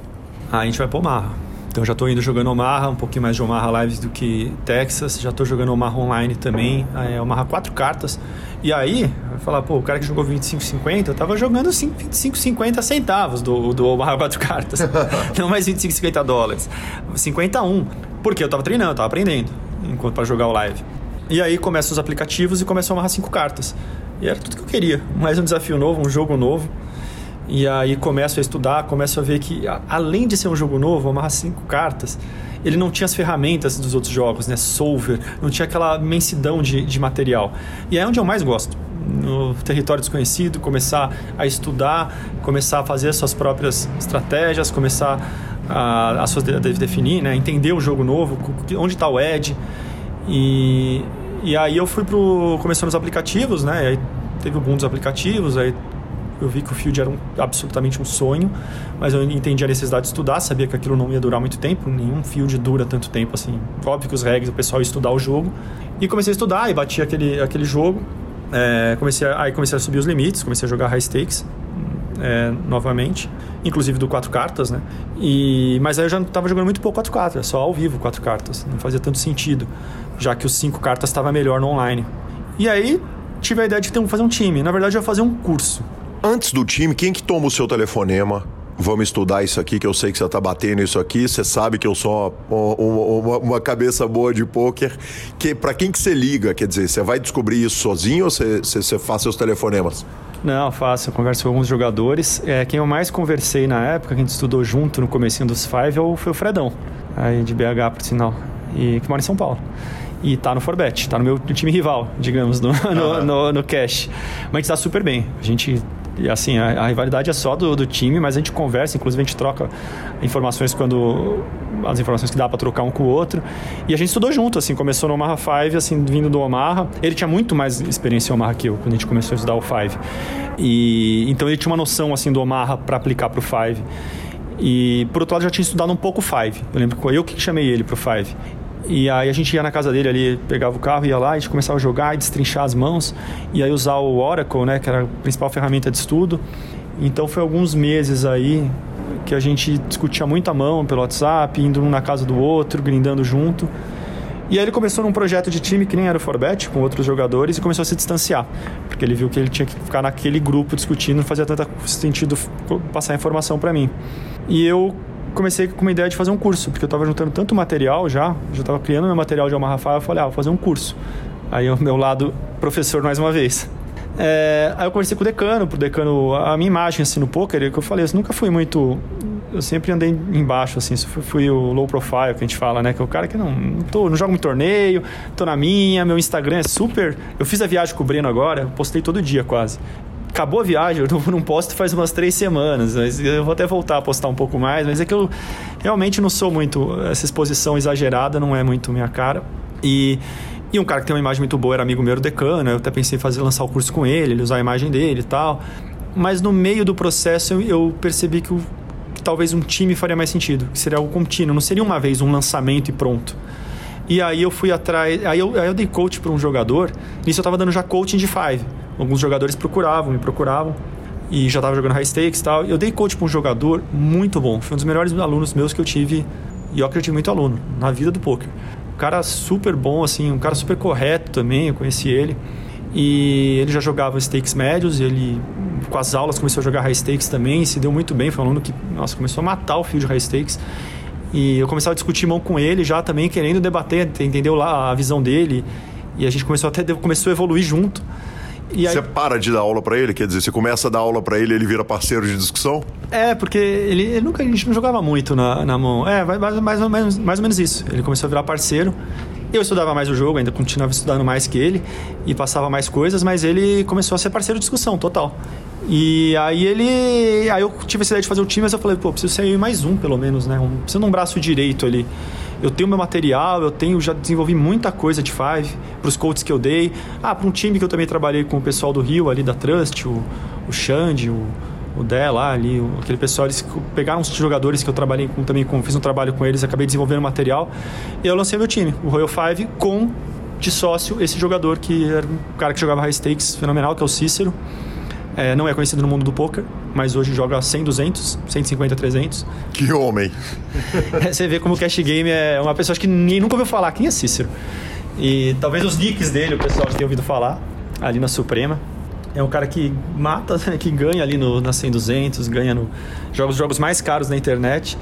Ah, a gente vai para Omaha. Então já estou indo jogando Omaha, um pouquinho mais de Omaha Lives do que Texas. Já estou jogando Omaha Online também. É, Omaha quatro cartas. E aí, vai falar, pô, o cara que jogou 25,50, eu tava jogando 25,50 centavos do, do Omaha quatro cartas. Não mais 25,50 dólares. 51. Porque eu tava treinando, eu tava aprendendo enquanto para jogar o live. E aí começam os aplicativos e começam a amarrar cinco cartas. E era tudo que eu queria. Mais um desafio novo, um jogo novo. E aí começo a estudar, começo a ver que, além de ser um jogo novo, amarrar cinco cartas, ele não tinha as ferramentas dos outros jogos, né? Solver, não tinha aquela imensidão de, de material. E é onde eu mais gosto. No território desconhecido, começar a estudar, começar a fazer as suas próprias estratégias, começar a, a suas de, definir, né? entender o jogo novo, onde está o edge. E, e aí eu fui pro começando os aplicativos, né? Aí teve o boom dos aplicativos, aí eu vi que o field era um, absolutamente um sonho, mas eu entendi a necessidade de estudar, sabia que aquilo não ia durar muito tempo, nenhum field dura tanto tempo assim. Óbvio que os regs, o pessoal ia estudar o jogo. E comecei a estudar e bati aquele, aquele jogo. É, comecei a, aí comecei a subir os limites, comecei a jogar high stakes é, novamente, inclusive do quatro cartas, né? E, mas aí eu já estava jogando muito pouco quatro cartas, só ao vivo quatro cartas, não fazia tanto sentido, já que os cinco cartas estava melhor no online. E aí tive a ideia de ter, fazer um time, na verdade eu ia fazer um curso. Antes do time, quem que toma o seu telefonema? Vamos estudar isso aqui, que eu sei que você está batendo isso aqui. Você sabe que eu sou uma, uma, uma cabeça boa de pôquer. Que, para quem que você liga? Quer dizer, você vai descobrir isso sozinho ou você, você, você faz seus telefonemas? Não, faço. Eu converso com alguns jogadores. É, quem eu mais conversei na época, que a gente estudou junto no comecinho dos Five, é foi o Fredão, aí de BH, por sinal, e que mora em São Paulo. E tá no Forbet, tá no meu time rival, digamos, no, no, no, no Cash. Mas a gente tá super bem. A gente e assim, a, a, rivalidade é só do, do, time, mas a gente conversa, inclusive a gente troca informações quando. as informações que dá para trocar um com o outro. E a gente estudou junto, assim, começou no Omaha 5, assim, vindo do Omaha. Ele tinha muito mais experiência em Omaha que eu, quando a gente começou a estudar o 5. E então ele tinha uma noção, assim, do Omaha para aplicar pro 5. E por outro lado, já tinha estudado um pouco o 5. Eu lembro que eu que chamei ele pro 5. E aí a gente ia na casa dele ali, pegava o carro, ia lá, a gente começava a jogar e destrinchar as mãos. E aí usar o Oracle, né, que era a principal ferramenta de estudo. Então foi alguns meses aí que a gente discutia muito a mão pelo WhatsApp, indo um na casa do outro, grindando junto. E aí ele começou num projeto de time que nem era o Forbet, com outros jogadores, e começou a se distanciar. Porque ele viu que ele tinha que ficar naquele grupo discutindo, não fazia tanto sentido passar informação para mim. E eu comecei com uma ideia de fazer um curso, porque eu estava juntando tanto material já, já estava criando meu material de Alma Rafael, eu falei, ah, vou fazer um curso. Aí o meu lado professor mais uma vez. É, aí eu conversei com o decano, pro decano, a minha imagem assim no poker, que eu falei, eu nunca fui muito eu sempre andei embaixo, assim, fui, fui, o low profile que a gente fala, né? Que é o cara que não, não, tô, não joga muito torneio, tô na minha, meu Instagram é super. Eu fiz a viagem com o Breno agora, postei todo dia quase acabou a viagem, eu não posto faz umas três semanas, mas eu vou até voltar a postar um pouco mais, mas é que eu realmente não sou muito, essa exposição exagerada não é muito minha cara. E, e um cara que tem uma imagem muito boa era amigo meu, o decano, eu até pensei em fazer, lançar o curso com ele, ele usar a imagem dele e tal. Mas no meio do processo eu, eu percebi que, o, que talvez um time faria mais sentido, que seria algo contínuo, não seria uma vez um lançamento e pronto. E aí eu fui atrás, aí eu, aí eu dei coach para um jogador, nisso eu estava dando já coaching de five alguns jogadores procuravam, me procuravam e já estava jogando high stakes e tal. Eu dei coach para um jogador muito bom, foi um dos melhores alunos meus que eu tive, e eu tive muito aluno na vida do poker. Um cara super bom, assim, um cara super correto também, eu conheci ele. E ele já jogava stakes médios, ele com as aulas começou a jogar high stakes também, se deu muito bem, foi um aluno que, nossa, começou a matar o fio de high stakes. E eu começava a discutir mão com ele já também, querendo debater, entendeu lá a visão dele. E a gente começou até começou a evoluir junto. E aí... Você para de dar aula para ele? Quer dizer, você começa a dar aula para ele e ele vira parceiro de discussão? É, porque ele, ele, nunca, a gente não jogava muito na, na mão. É, mais, mais, ou menos, mais ou menos isso. Ele começou a virar parceiro. Eu estudava mais o jogo, ainda continuava estudando mais que ele e passava mais coisas, mas ele começou a ser parceiro de discussão, total. E aí ele. Aí eu tive essa ideia de fazer o time, mas eu falei, pô, preciso ser mais um, pelo menos, né? Um, preciso de um braço direito ali eu tenho meu material, eu tenho, já desenvolvi muita coisa de Five para os coaches que eu dei. Ah, para um time que eu também trabalhei com o pessoal do Rio ali da Trust, o, o Xande, o, o Dé lá ali, o, aquele pessoal, eles pegaram uns jogadores que eu trabalhei com, também, com, fiz um trabalho com eles, acabei desenvolvendo material e eu lancei meu time, o Royal Five, com de sócio esse jogador que era um cara que jogava high stakes fenomenal, que é o Cícero. É, não é conhecido no mundo do poker, mas hoje joga 100, 200, 150, 300. Que homem! Você vê como o Cash Game é uma pessoa que ninguém nunca ouviu falar. Quem é Cícero? E talvez os nicks dele o pessoal já tenha ouvido falar, ali na Suprema. É um cara que mata, que ganha ali no, na 100, 200, ganha no, joga os jogos mais caros na internet.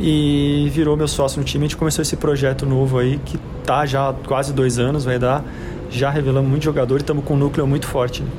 E virou meu sócio no time. A gente começou esse projeto novo aí, que tá já há quase dois anos, vai dar. Já revelamos muito jogador e estamos com um núcleo muito forte. Né?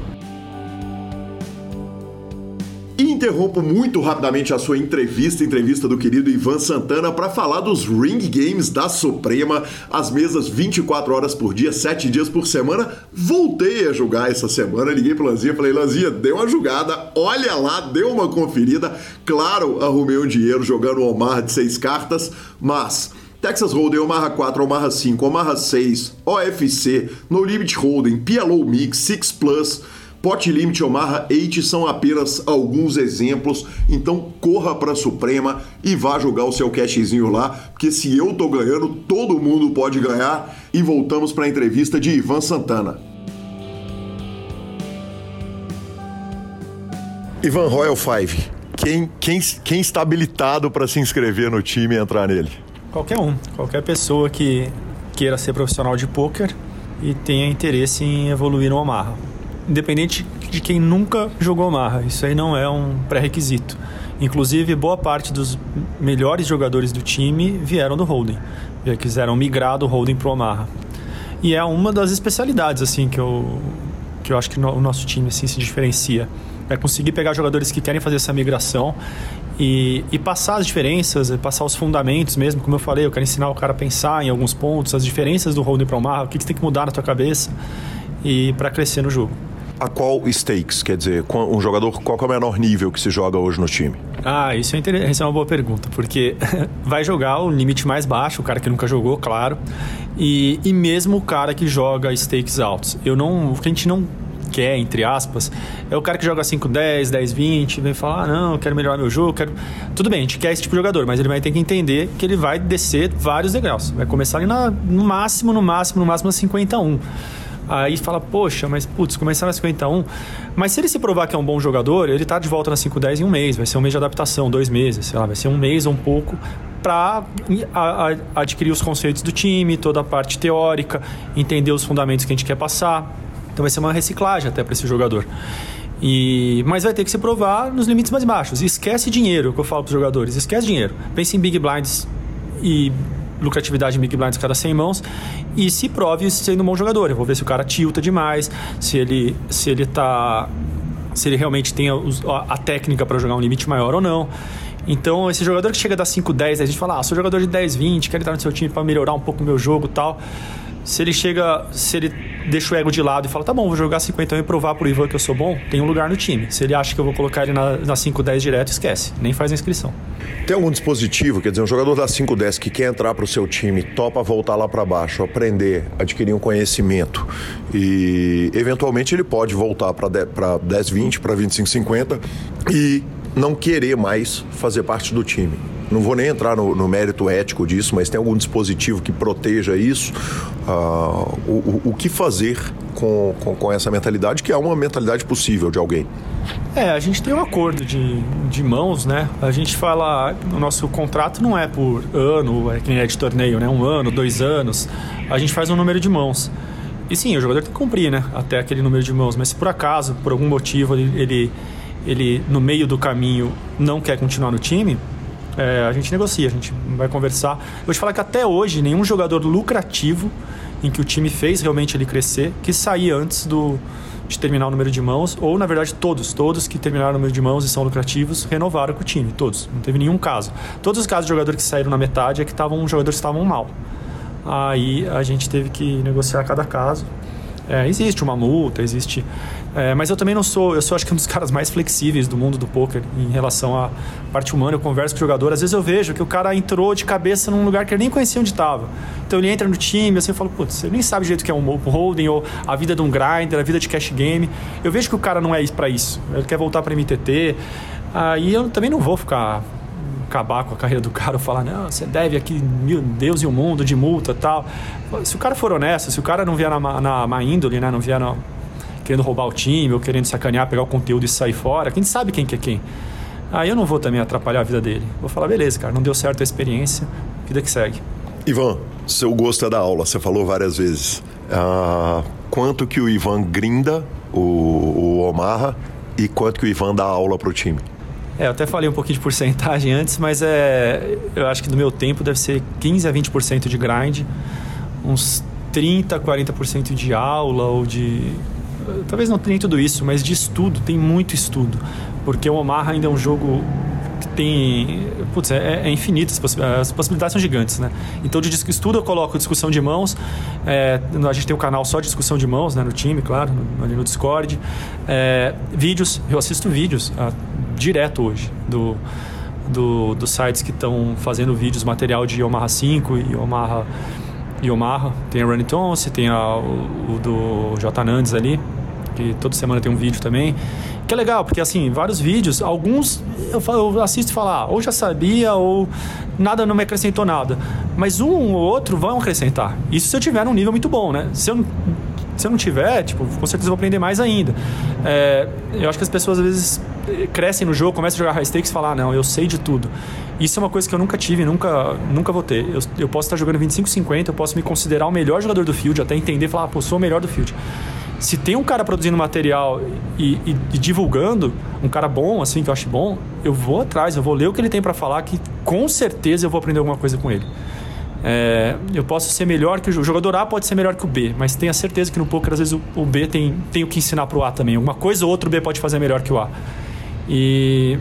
Interrompo muito rapidamente a sua entrevista, entrevista do querido Ivan Santana, para falar dos Ring Games da Suprema, as mesas 24 horas por dia, 7 dias por semana. Voltei a jogar essa semana, liguei pro Lanzinha, falei, Lanzinha, deu uma jogada, olha lá, deu uma conferida. Claro, arrumei um dinheiro jogando o Omar de 6 cartas, mas... Texas Hold'em, Omaha 4, Omaha 5, Omaha 6, OFC, No Limit Hold'em, PLO Mix, Six Plus, Pot Limit Omaha 8 são apenas alguns exemplos, então corra para a Suprema e vá jogar o seu cashzinho lá, porque se eu tô ganhando, todo mundo pode ganhar. E voltamos para a entrevista de Ivan Santana. Ivan Royal 5, quem, quem, quem está habilitado para se inscrever no time e entrar nele? Qualquer um, qualquer pessoa que queira ser profissional de poker e tenha interesse em evoluir no Omaha. Independente de quem nunca jogou Omaha, isso aí não é um pré-requisito. Inclusive, boa parte dos melhores jogadores do time vieram do Hold'em, já quiseram migrar do Hold'em para o Omaha. E é uma das especialidades assim que eu, que eu acho que o nosso time assim, se diferencia. É conseguir pegar jogadores que querem fazer essa migração e, e, passar as diferenças, passar os fundamentos mesmo, como eu falei, eu quero ensinar o cara a pensar em alguns pontos, as diferenças do holding para o mar, o que, que você tem que mudar na tua cabeça e para crescer no jogo. A qual stakes, quer dizer, um jogador, qual é o menor nível que se joga hoje no time? Ah, isso é, isso é uma boa pergunta, porque vai jogar o limite mais baixo, o cara que nunca jogou, claro, e, e mesmo o cara que joga stakes altos. Eu não, a gente não quer, entre aspas, é o cara que joga 5, 10, 10, 20, vem falar, ah, não, quero melhorar meu jogo, quero... Tudo bem, a gente quer esse tipo de jogador, mas ele vai ter que entender que ele vai descer vários degraus. Vai começar ali na, no máximo, no máximo, no máximo na 51. Aí fala, poxa, mas putz, começar na 51. Mas se ele se provar que é um bom jogador, ele tá de volta na 510 em um mês. Vai ser um mês de adaptação, dois meses, sei lá, vai ser um mês ou um pouco para adquirir os conceitos do time, toda a parte teórica, entender os fundamentos que a gente quer passar. Então vai ser uma reciclagem até para esse jogador. E, mas vai ter que se provar nos limites mais baixos. esquece dinheiro, que eu falo para os jogadores. Esquece dinheiro. Pense em big blinds e lucratividade em big blinds cada 100 mãos e se prove sendo um bom jogador. Eu vou ver se o cara tilta demais, se ele se ele tá se ele realmente tem a, a técnica para jogar um limite maior ou não. Então, esse jogador que chega da 5, 10, a gente fala, ah, sou jogador de 10, 20, quero entrar no seu time para melhorar um pouco o meu jogo tal. Se ele chega, se ele deixa o ego de lado e fala, tá bom, vou jogar 51 e provar pro Ivan que eu sou bom, tem um lugar no time. Se ele acha que eu vou colocar ele na, na 5-10 direto, esquece, nem faz a inscrição. Tem algum dispositivo, quer dizer, um jogador da 5-10 que quer entrar pro seu time, topa voltar lá para baixo, aprender, adquirir um conhecimento e eventualmente ele pode voltar para 10-20, para 25-50 e não querer mais fazer parte do time não vou nem entrar no, no, mérito ético disso, mas tem algum dispositivo que proteja isso? Uh, o, o, que fazer com, com, com, essa mentalidade, que é uma mentalidade possível de alguém? É, a gente tem um acordo de, de mãos, né? A gente fala, o nosso contrato não é por ano, é que nem é de torneio, né? Um ano, dois anos. A gente faz um número de mãos. E sim, o jogador tem que cumprir, né? Até aquele número de mãos. Mas se por acaso, por algum motivo, ele, ele, ele no meio do caminho não quer continuar no time, é, a gente negocia, a gente vai conversar. Eu vou te falar que até hoje, nenhum jogador lucrativo em que o time fez realmente ele crescer, que sair antes do, de terminar o número de mãos, ou na verdade todos, todos que terminaram o número de mãos e são lucrativos, renovaram com o time, todos. Não teve nenhum caso. Todos os casos de jogadores que saíram na metade é que estavam jogadores estavam mal. Aí a gente teve que negociar cada caso. É, existe uma multa, existe é, mas eu também não sou, eu sou acho que um dos caras mais flexíveis do mundo do poker em relação à parte humana. Eu converso com o jogador, às vezes eu vejo que o cara entrou de cabeça num lugar que ele nem conhecia onde estava. Então ele entra no time, assim, eu falo, putz, ele nem sabe direito o que é um holding ou a vida de um grinder, a vida de cash game. Eu vejo que o cara não é para isso. Ele quer voltar para MTT. Aí eu também não vou ficar acabar com a carreira do cara ou falar, não, você deve aqui, meu Deus e o mundo de multa tal. Se o cara for honesto, se o cara não vier na, na má índole, né, não vier na, querendo roubar o time ou querendo sacanear, pegar o conteúdo e sair fora. Quem sabe quem que é quem. Aí eu não vou também atrapalhar a vida dele. Vou falar, beleza, cara, não deu certo a experiência, vida que segue. Ivan, seu gosto é da aula, você falou várias vezes. Ah, quanto que o Ivan grinda o, o Omarra e quanto que o Ivan dá aula para o time? É, eu até falei um pouquinho de porcentagem antes, mas é, eu acho que do meu tempo deve ser 15 a 20% de grind, uns 30, 40% de aula ou de talvez não tenha tudo isso, mas de estudo, tem muito estudo. Porque o Omaha ainda é um jogo que tem. Putz, é, é infinito, as possibilidades são gigantes, né? Então, de estudo eu coloco discussão de mãos. É, a gente tem um canal só de discussão de mãos, né? No time, claro, no, ali no Discord. É, vídeos, eu assisto vídeos ah, direto hoje do. Do, dos sites que estão fazendo vídeos, material de Omaha 5 e Omaha, e Omaha. Tem a Running Tonse, tem a, o, o do J. Nandes ali, que toda semana tem um vídeo também. Que é legal, porque assim, vários vídeos, alguns eu, eu assisto e falo, ah, ou já sabia, ou nada não me acrescentou nada. Mas um ou outro vão acrescentar. Isso se eu tiver num nível muito bom, né? Se eu, se eu não tiver, tipo, com certeza vou aprender mais ainda. É, eu acho que as pessoas às vezes crescem no jogo, começam a jogar high stakes e falar, ah, não, eu sei de tudo. Isso é uma coisa que eu nunca tive, nunca, nunca vou ter. Eu, eu posso estar jogando 25-50, eu posso me considerar o melhor jogador do field, até entender e falar, ah, pô, sou o melhor do field se tem um cara produzindo material e, e, e, divulgando, um cara bom, assim, que eu acho bom, eu vou atrás, eu vou ler o que ele tem para falar, que com certeza eu vou aprender alguma coisa com ele. É, eu posso ser melhor que o, o jogador A pode ser melhor que o B, mas tenha certeza que no poker às vezes o, o B tem, tem o que ensinar pro A também. Alguma coisa ou outro o B pode fazer melhor que o A. E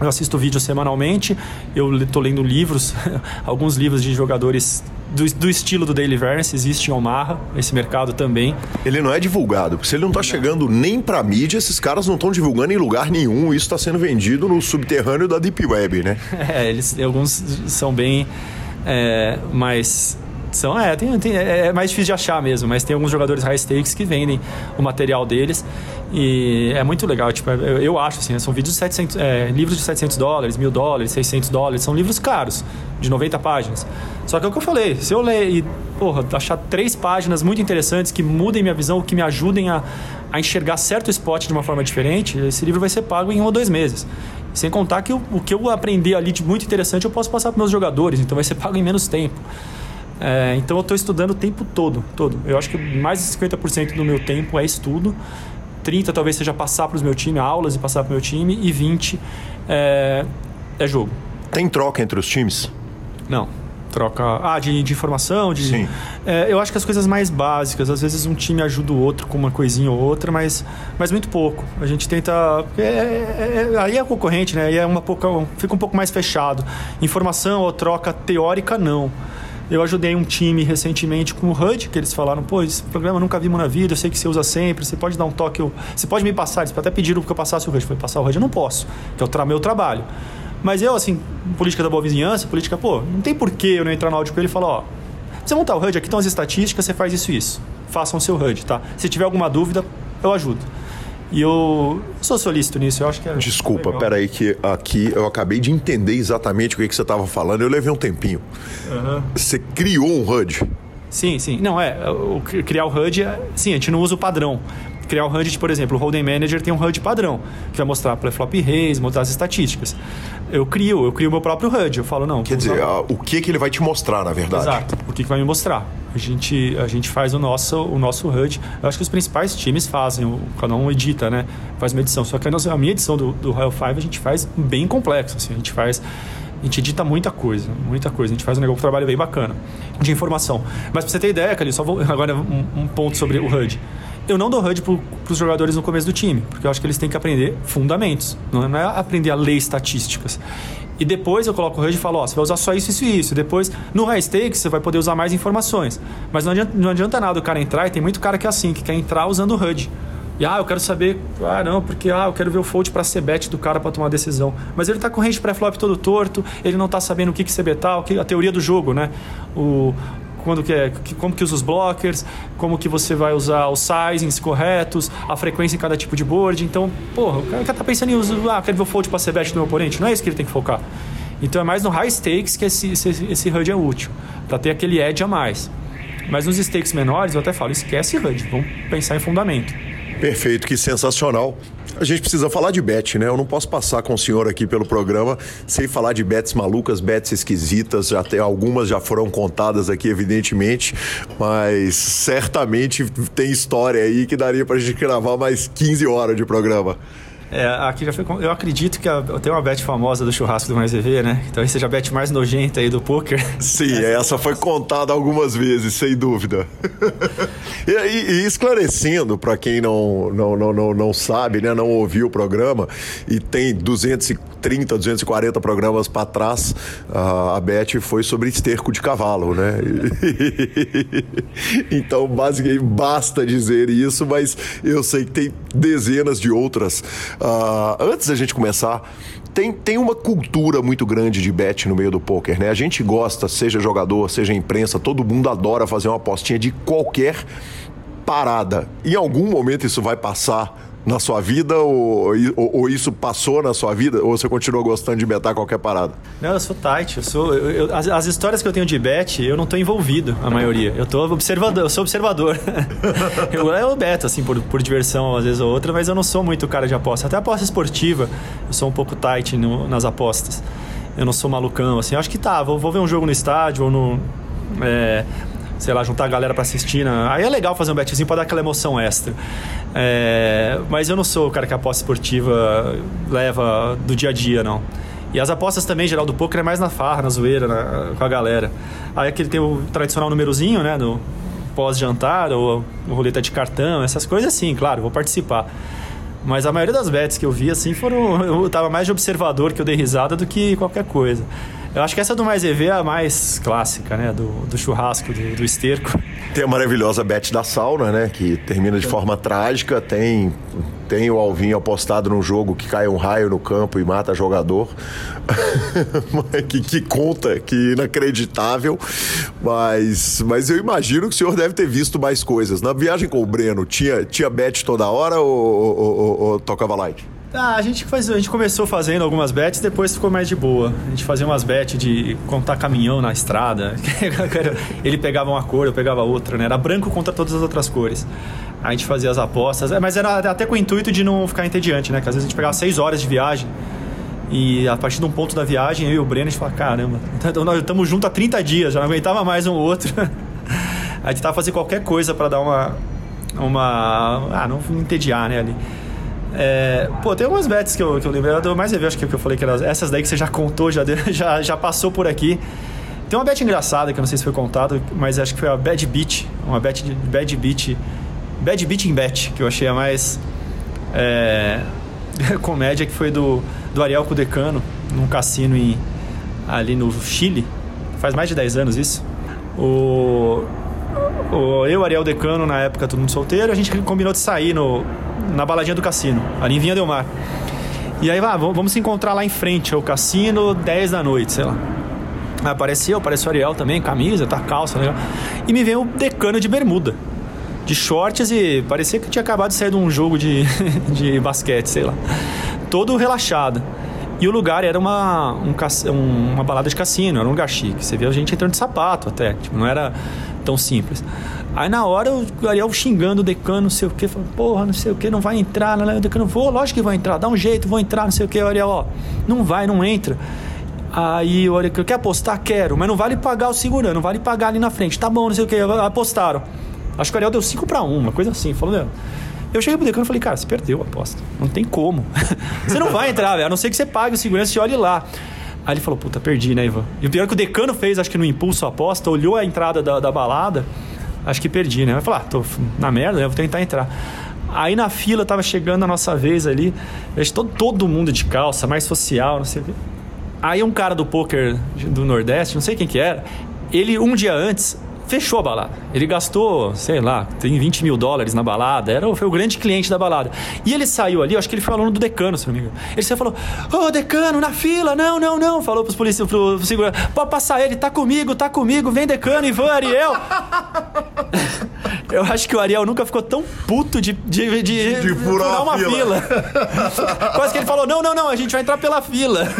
eu assisto vídeos semanalmente, eu estou lendo livros, alguns livros de jogadores do, do, estilo do Daily Verse, existe em Omaha, esse mercado também. Ele não é divulgado, porque se ele não está chegando nem para mídia, esses caras não estão divulgando em lugar nenhum, isso está sendo vendido no subterrâneo da Deep Web, né? É, eles, alguns são bem é, mais são, é, tem, tem, é, é mais difícil de achar mesmo, mas tem alguns jogadores high stakes que vendem o material deles e é muito legal. Tipo, eu, eu acho assim, são vídeos de 700, é, livros de 700 dólares, mil dólares, 600 dólares, são livros caros, de 90 páginas. Só que é o que eu falei, se eu ler e porra, achar três páginas muito interessantes que mudem minha visão, que me ajudem a, a enxergar certo spot de uma forma diferente, esse livro vai ser pago em um ou dois meses. Sem contar que o, o que eu aprendi ali de muito interessante eu posso passar para meus jogadores, então vai ser pago em menos tempo. É, então eu estou estudando o tempo todo, todo. Eu acho que mais de 50% do meu tempo é estudo. 30 talvez seja passar para os meu time, aulas e passar para o meu time. E 20 é, é jogo. Tem troca entre os times? Não troca ah, de, de informação. De, Sim. É, eu acho que as coisas mais básicas, às vezes um time ajuda o outro com uma coisinha ou outra, mas, mas muito pouco. A gente tenta. É, é, é aí é concorrente, né? Aí é uma pouca, fica um pouco mais fechado. Informação ou troca teórica, não. Eu ajudei um time recentemente com o HUD, que eles falaram, pô, esse programa nunca vimos na vida, eu sei que você usa sempre, você pode dar um toque, eu... você pode me passar, eles até pediram que eu passasse o HUD. Eu falei, passar o HUD eu não posso, que é o meu trabalho. Mas eu, assim, política da boa vizinhança, política, pô, não tem porquê eu não entrar no áudio com ele e falar, ó, você montar o HUD, aqui estão as estatísticas, você faz isso e isso. Façam o seu HUD, tá? Se tiver alguma dúvida, eu ajudo. E eu sou solícito nisso, eu acho que é. Desculpa, peraí, que aqui eu acabei de entender exatamente o que, que você estava falando, eu levei um tempinho. Uhum. Você criou um HUD? Sim, sim. Não, é. O, criar o HUD, é, sim, a gente não usa o padrão. Criar o HUD, por exemplo, o Holding Manager tem um HUD padrão, que vai mostrar para flop raise, mostrar as estatísticas. Eu crio, eu crio o meu próprio HUD. Eu falo, não. Quer dizer, usar... o que, que ele vai te mostrar, na verdade? Exato. O que, que vai me mostrar? A gente, a gente faz o nosso, o nosso HUD. Eu acho que os principais times fazem, o, cada um edita, né? Faz uma edição. Só que a, nossa, a minha edição do, do Royal 5 a gente faz bem complexo. Assim, a gente faz. A gente edita muita coisa, muita coisa. A gente faz um negócio, um trabalho bem bacana de informação. Mas pra você ter ideia, Cali, só vou, agora um, um ponto sobre o HUD eu não dou HUD para os jogadores no começo do time, porque eu acho que eles têm que aprender fundamentos, não é, não é aprender a ler estatísticas. E depois eu coloco o HUD e falo, ó, você vai usar só isso, isso e isso. Depois, no high stakes, você vai poder usar mais informações. Mas não adianta, não adianta nada o cara entrar, e tem muito cara que é assim, que quer entrar usando o HUD. E ah, eu quero saber, ah, não, porque ah, eu quero ver o fold para ser bet do cara para tomar decisão. Mas ele tá com range pré-flop todo torto, ele não tá sabendo o que que ser betar, a teoria do jogo, né? O, quando que é, como que usa os blockers, como que você vai usar os sizings corretos, a frequência em cada tipo de board. Então, porra, o cara tá pensando em usar, ah, quero ver o fold para ser bet do meu oponente. Não é isso que ele tem que focar. Então é mais no high stakes que esse, esse, esse HUD é útil, para ter aquele edge a mais. Mas nos stakes menores, eu até falo, esquece HUD, vamos pensar em fundamento. Perfeito, que sensacional. A gente precisa falar de bet, né? Eu não posso passar com o senhor aqui pelo programa sem falar de bets malucas, bets esquisitas. Já algumas já foram contadas aqui, evidentemente, mas certamente tem história aí que daria pra gente gravar mais 15 horas de programa. É, aqui já foi. Eu acredito que a, tem uma bet famosa do churrasco do Mais EV, né? Então seja a bet mais nojenta aí do poker. Sim, essa foi contada algumas vezes, sem dúvida. e, e, e, esclarecendo para quem não, não, não, não, não sabe, né? Não ouviu o programa e tem 230, 240 programas para trás, a bet foi sobre esterco de cavalo, né? então, basicamente, basta dizer isso, mas eu sei que tem dezenas de outras Uh, antes da gente começar, tem, tem uma cultura muito grande de bet no meio do poker, né? A gente gosta, seja jogador, seja imprensa, todo mundo adora fazer uma apostinha de qualquer parada. Em algum momento isso vai passar na sua vida ou, ou, ou, isso passou na sua vida ou você continua gostando de betar qualquer parada? Não, eu sou tight. Eu sou, eu, eu, as, as, histórias que eu tenho de bet, eu não estou envolvido, a maioria. Eu tô observador, eu sou observador. eu, eu beto, assim, por, por diversão, às vezes ou outra, mas eu não sou muito cara de aposta. Até aposta esportiva, eu sou um pouco tight no, nas apostas. Eu não sou malucão, assim. Acho que tá, vou, vou ver um jogo no estádio ou no. É, sei lá, juntar a galera para assistir. Né? Aí é legal fazer um betzinho para dar aquela emoção extra. É, mas eu não sou o cara que a aposta esportiva leva do dia a dia, não. E as apostas também, geral do poker, é mais na farra, na zoeira, na, com a galera. Aí aquele tem o tradicional númerozinho, né? No pós-jantar, ou roleta de cartão, essas coisas assim, claro, vou participar. Mas a maioria das bets que eu vi, assim, foram. Eu tava mais de observador que eu dei risada do que qualquer coisa. Eu acho que essa do Mais EV é a mais clássica, né? Do, do churrasco, do, do esterco. Tem a maravilhosa Bet da Sauna, né? Que termina de forma trágica. Tem, tem o Alvinho apostado num jogo que cai um raio no campo e mata jogador. que, que conta, que inacreditável. Mas, mas eu imagino que o senhor deve ter visto mais coisas. Na viagem com o Breno, tinha, tinha bet toda hora ou, ou, ou, ou tocava light? Ah, a gente, faz, a gente começou fazendo algumas bets, depois ficou mais de boa. A gente fazia umas bets de contar caminhão na estrada. Ele pegava uma cor, eu pegava outra, né? Era branco contra todas as outras cores. A gente fazia as apostas, é, mas era até com o intuito de não ficar entediante, né? Que às vezes a gente pegava seis horas de viagem e a partir de um ponto da viagem, eu e o Breno, a gente falava, caramba, então nós estamos juntos há 30 dias, já não aguentava mais um outro. a gente tava fazendo qualquer coisa para dar uma... uma... Ah, não entediar, né, ali. É, pô, tem algumas bets que eu, que eu lembro. Eu mais eu acho que, que eu falei que eram essas daí que você já contou, já, já, já passou por aqui. Tem uma bet engraçada que eu não sei se foi contado, mas acho que foi a Bad Beat. Uma bet de Bad Beat. Bad Beat em Bet, que eu achei a mais é, comédia, que foi do, do Ariel Cudecano, num cassino em, ali no Chile. Faz mais de 10 anos isso. O, o, eu, Ariel Decano, na época todo mundo solteiro, a gente combinou de sair no, na baladinha do cassino, ali em Vinha Del Mar. E aí, ah, vamos se encontrar lá em frente ao cassino, 10 da noite, sei lá. Aí apareceu, apareceu o Ariel também, camisa, tá, calça, legal. E me veio o decano de bermuda, de shorts e parecia que tinha acabado de sair de um jogo de, de basquete, sei lá. Todo relaxado. E o lugar era uma, um, uma balada de cassino, era um lugar chique. Você via a gente entrando de sapato até, tipo, não era tão simples. Aí na hora o Ariel xingando o decano, não sei o que, falando, porra, não sei o que, não vai entrar, não, o decano, vou, lógico que vai entrar, dá um jeito, vou entrar, não sei o que, o Ariel, ó, não vai, não entra. Aí o Ariel, quer apostar? Quero, mas não vale pagar o segurando, não vale pagar ali na frente, tá bom, não sei o que, apostaram. Acho que o Ariel deu 5 para 1, uma coisa assim, falou. Eu cheguei pro decano e falei, cara, você perdeu a aposta. Não tem como. você não vai entrar, velho. A não ser que você pague o segurança e olhe lá. Aí ele falou, puta, perdi, né, Ivan? E o pior é que o decano fez, acho que no impulso a aposta, olhou a entrada da, da balada acho que perdi, né? Vai falar, ah, tô na merda, né? Vou tentar entrar. Aí na fila tava chegando a nossa vez ali, todo, todo mundo de calça, mais social, não sei o quê. Aí um cara do poker do Nordeste, não sei quem que era, ele um dia antes fechou a balada. Ele gastou, sei lá, tem 20 mil dólares na balada, era, foi o grande cliente da balada. E ele saiu ali, acho que ele foi aluno do decano, se não me engano. Ele saiu falou: Ô oh, decano, na fila, não, não, não. Falou pros policiais, pro, segurança: pode passar ele, tá comigo, tá comigo, vem decano, Ivan, Ariel. Eu acho que o Ariel nunca ficou tão puto de, de, de, de furar, uma fila. fila. Quase que ele falou: não, não, não, a gente vai entrar pela fila.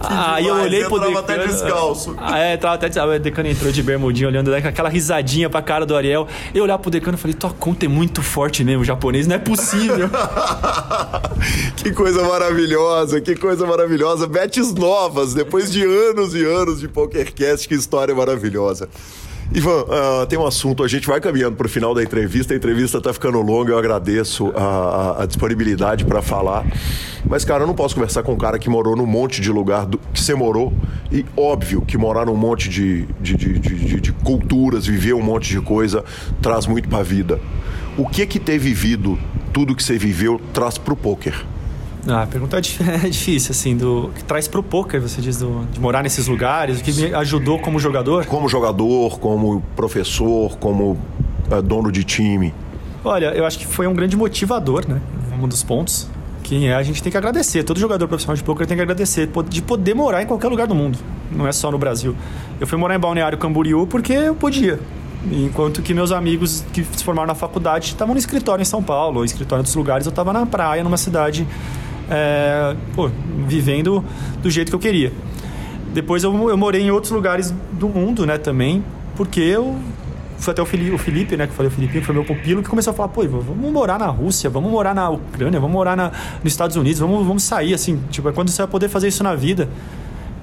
Aí eu olhei pro decano. até descalço. Ah, é, tava até descalço. Decano entrou de bermudinho, olhando com aquela risadinha pra cara do Ariel. Eu olhar pro decano e falei: tua conta é muito forte mesmo, japonês, não é possível. que coisa maravilhosa, que coisa maravilhosa. Betes novas, depois de anos e anos de PokerCast, que história maravilhosa. Ivan, uh, tem um assunto, a gente vai caminhando para o final da entrevista, a entrevista está ficando longa, eu agradeço a, a disponibilidade para falar. Mas, cara, eu não posso conversar com um cara que morou num monte de lugar do, que você morou, e óbvio que morar num monte de, de, de, de, de culturas, viver um monte de coisa, traz muito para a vida. O que que ter vivido tudo que você viveu traz para o poker? Ah, a pergunta é, é difícil, assim, do que traz pro poker, você diz, do, de morar nesses lugares, o que me ajudou como jogador? Como jogador, como professor, como uh, dono de time. Olha, eu acho que foi um grande motivador, né? Um dos pontos. Que é, a gente tem que agradecer. Todo jogador profissional de poker tem que agradecer de poder morar em qualquer lugar do mundo. Não é só no Brasil. Eu fui morar em Balneário Camboriú porque eu podia. Enquanto que meus amigos que se formaram na faculdade estavam no escritório em São Paulo, ou escritório em outros lugares, eu estava na praia, numa cidade, é, pô, vivendo do jeito que eu queria. Depois eu, eu morei em outros lugares do mundo, né, também, porque eu foi até o Felipe, o Felipe, né, que eu falei o Felipe, foi meu pupilo, que começou a falar, pô, vamos morar na Rússia, vamos morar na Ucrânia, vamos morar na, nos Estados Unidos, vamos, vamos sair, assim, tipo, é quando você vai poder fazer isso na vida.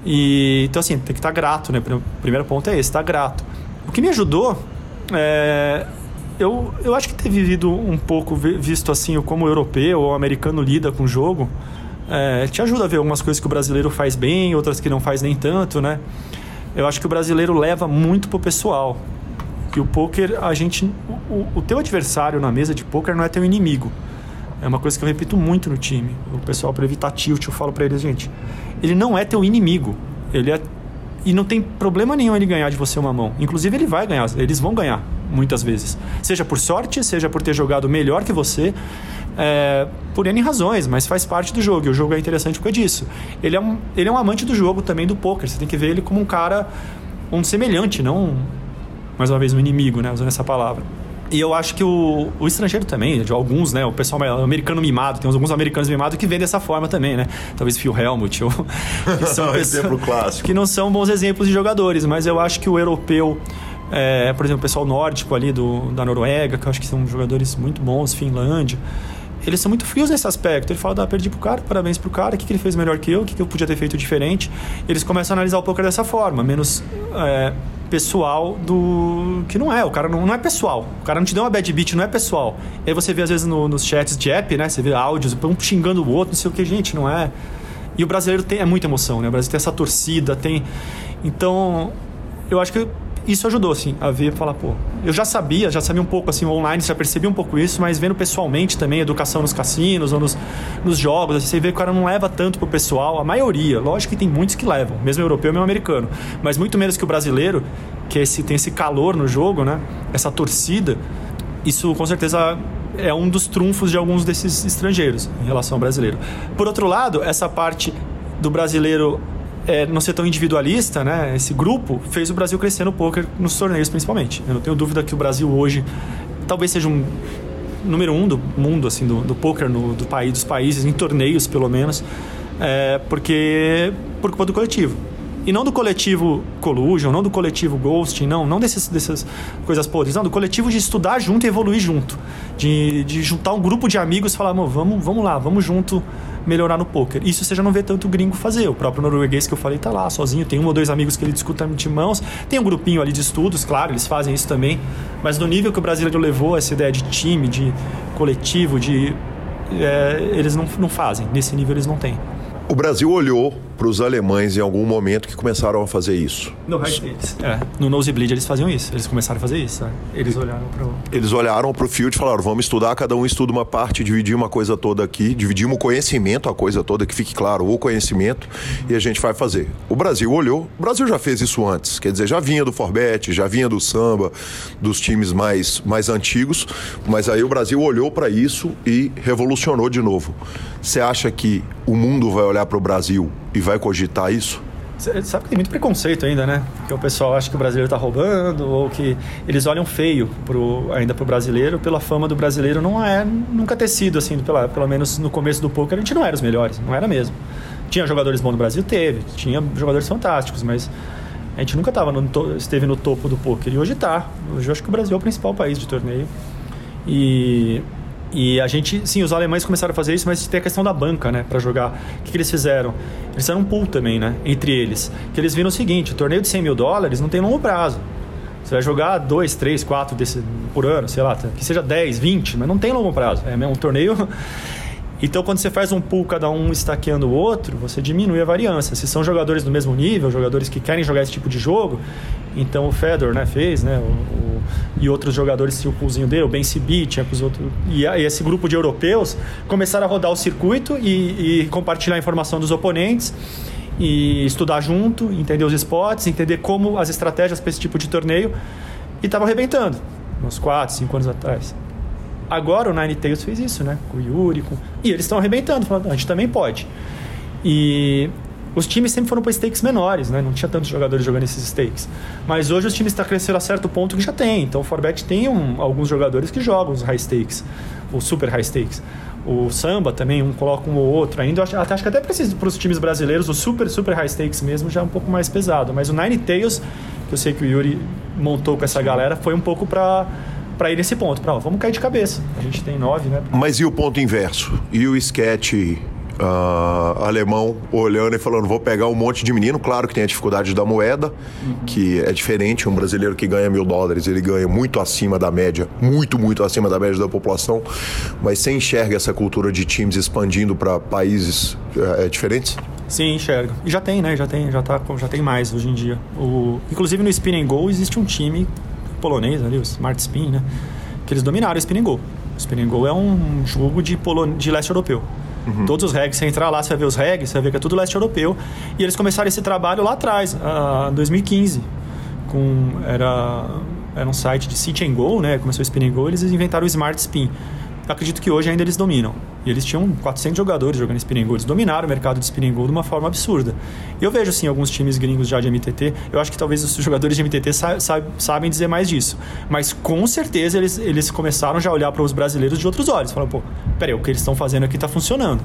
E, então, assim, tem que estar grato, né? O primeiro ponto é esse, estar grato. O que me ajudou é, eu, eu acho que ter vivido um pouco, visto assim, como o europeu ou o americano lida com o jogo, é, te ajuda a ver algumas coisas que o brasileiro faz bem, outras que não faz nem tanto, né? Eu acho que o brasileiro leva muito pro pessoal. Que o poker, a gente. O, o teu adversário na mesa de poker não é teu inimigo. É uma coisa que eu repito muito no time. O pessoal, para evitar tilt, eu falo para eles, gente, ele não é teu inimigo. Ele é e não tem problema nenhum ele ganhar de você uma mão. Inclusive, ele vai ganhar, eles vão ganhar, muitas vezes. Seja por sorte, seja por ter jogado melhor que você, é, por N razões, mas faz parte do jogo. E o jogo é interessante por causa disso. Ele é, um, ele é um amante do jogo também do poker. Você tem que ver ele como um cara, um semelhante, não, mais uma vez, um inimigo, né? Usando essa palavra. E eu acho que o, o estrangeiro também, de alguns, né? O pessoal americano mimado, tem alguns americanos mimados que vêm dessa forma também, né? Talvez Phil Helmut, ou, que são exemplo clássico. Que não são bons exemplos de jogadores, mas eu acho que o europeu, é, por exemplo, o pessoal nórdico ali do, da Noruega, que eu acho que são jogadores muito bons, Finlândia, eles são muito frios nesse aspecto. Ele fala, ah, perdi pro cara, parabéns pro cara, o que, que ele fez melhor que eu, o que, que eu podia ter feito diferente. Eles começam a analisar o poker dessa forma, menos é, pessoal do. que não é, o cara não, não é pessoal. O cara não te deu uma bad beat, não é pessoal. E aí você vê às vezes no, nos chats de app, né? Você vê áudios, um xingando o outro, não sei o que, gente, não é. E o brasileiro tem é muita emoção, né? O brasileiro tem essa torcida, tem. Então, eu acho que isso ajudou, assim, a ver, falar, pô, eu já sabia, já sabia um pouco, assim, online, já percebi um pouco isso, mas vendo pessoalmente também, educação nos cassinos ou nos, nos jogos, assim, você vê que o cara não leva tanto pro pessoal, a maioria, lógico que tem muitos que levam, mesmo europeu, mesmo americano, mas muito menos que o brasileiro, que esse, tem esse calor no jogo, né, essa torcida, isso com certeza é um dos trunfos de alguns desses estrangeiros em relação ao brasileiro. Por outro lado, essa parte do brasileiro é, não ser tão individualista, né? Esse grupo fez o Brasil crescer no poker nos torneios principalmente. Eu não tenho dúvida que o Brasil hoje talvez seja um número um do mundo assim do, do poker no, do país dos países em torneios pelo menos, é, porque por culpa do coletivo. E não do coletivo Collusion, não do coletivo Ghosting, não, não desses, dessas coisas podres, não, do coletivo de estudar junto e evoluir junto. De, de juntar um grupo de amigos e falar, vamos, vamos lá, vamos junto melhorar no poker. Isso você já não vê tanto gringo fazer. O próprio norueguês que eu falei tá lá sozinho, tem um ou dois amigos que ele discuta de mãos, tem um grupinho ali de estudos, claro, eles fazem isso também, mas no nível que o brasileiro levou essa ideia de time, de coletivo, de é, eles não, não fazem. Nesse nível eles não têm. O Brasil olhou para os alemães em algum momento que começaram a fazer isso. No É, no Nosebleed eles faziam isso. Eles começaram a fazer isso. Né? Eles olharam para o... Eles olharam para o field e falaram, vamos estudar, cada um estuda uma parte, dividir uma coisa toda aqui, dividimos o conhecimento, a coisa toda, que fique claro, o conhecimento, e a gente vai fazer. O Brasil olhou, o Brasil já fez isso antes, quer dizer, já vinha do Forbet, já vinha do samba, dos times mais, mais antigos, mas aí o Brasil olhou para isso e revolucionou de novo. Você acha que o mundo vai olhar para o Brasil e vai cogitar isso? Você sabe que tem muito preconceito ainda, né? Que o pessoal acha que o brasileiro está roubando ou que eles olham feio pro, ainda pro brasileiro pela fama do brasileiro não é nunca ter sido assim, pela, pelo menos no começo do poker a gente não era os melhores, não era mesmo. Tinha jogadores bons no Brasil, teve, tinha jogadores fantásticos, mas a gente nunca tava no, esteve no topo do poker e hoje está. Hoje eu acho que o Brasil é o principal país de torneio e e a gente, sim, os alemães começaram a fazer isso, mas tem a questão da banca, né, para jogar. O que, que, eles fizeram? Eles fizeram um pool também, né, entre eles. Que eles viram o seguinte: o torneio de 100 mil dólares não tem longo prazo. Você vai jogar dois, três, quatro desse, por ano, sei lá, que seja 10, 20, mas não tem longo prazo. É um torneio então, quando você faz um pool, cada um estaqueando o outro, você diminui a variância. Se são jogadores do mesmo nível, jogadores que querem jogar esse tipo de jogo, então o Fedor né, fez, né, o, o, e outros jogadores tinham o poolzinho dele, o Ben Sibi, os outros. E, e, esse grupo de europeus começaram a rodar o circuito e, e compartilhar a informação dos oponentes e estudar junto, entender os spots, entender como as estratégias para esse tipo de torneio e estavam arrebentando, uns 4, 5 anos atrás. Agora o Nine Tails fez isso, né? Com o Yuri, com... e eles estão arrebentando, falando, a gente também pode. E os times sempre foram para stakes menores, né? Não tinha tantos jogadores jogando esses stakes. Mas hoje os times estão tá crescendo a certo ponto que já tem. Então o Forbet tem um, alguns jogadores que jogam os high stakes, os super high stakes. O samba também, um coloca um ou outro ainda. Acho, acho que até precisa para os times brasileiros, o super, super high stakes mesmo já é um pouco mais pesado. Mas o Nine Tails, que eu sei que o Yuri montou com essa galera, foi um pouco para para ir nesse ponto. Pra, ó, vamos cair de cabeça. A gente tem nove, né? Mas e o ponto inverso? E o sketch uh, alemão olhando e falando: vou pegar um monte de menino. Claro que tem a dificuldade da moeda, uhum. que é diferente. Um brasileiro que ganha mil dólares, ele ganha muito acima da média, muito, muito acima da média da população. Mas você enxerga essa cultura de times expandindo para países uh, diferentes? Sim, enxergo. E já tem, né? Já tem, já, tá, já tem mais hoje em dia. O, inclusive no Spin and Go existe um time polonês ali, o Smart Spin, né? Que eles dominaram o Spin and Go. O Spin and Go é um jogo de, Polon... de leste europeu. Uhum. Todos os regs, você entrar lá, você vai ver os regs, você vai ver que é tudo leste europeu. E eles começaram esse trabalho lá atrás, em 2015. Com, era, era um site de Sit and Go, né? Começou o Spin and Go, eles inventaram o Smart Spin acredito que hoje ainda eles dominam. E eles tinham 400 jogadores jogando spinning. Eles dominaram o mercado de spinning de uma forma absurda. Eu vejo, assim, alguns times gringos já de MTT. Eu acho que talvez os jogadores de MTT sa sa sabem dizer mais disso. Mas com certeza eles, eles começaram já a olhar para os brasileiros de outros olhos. Falaram, pô, peraí, o que eles estão fazendo aqui está funcionando.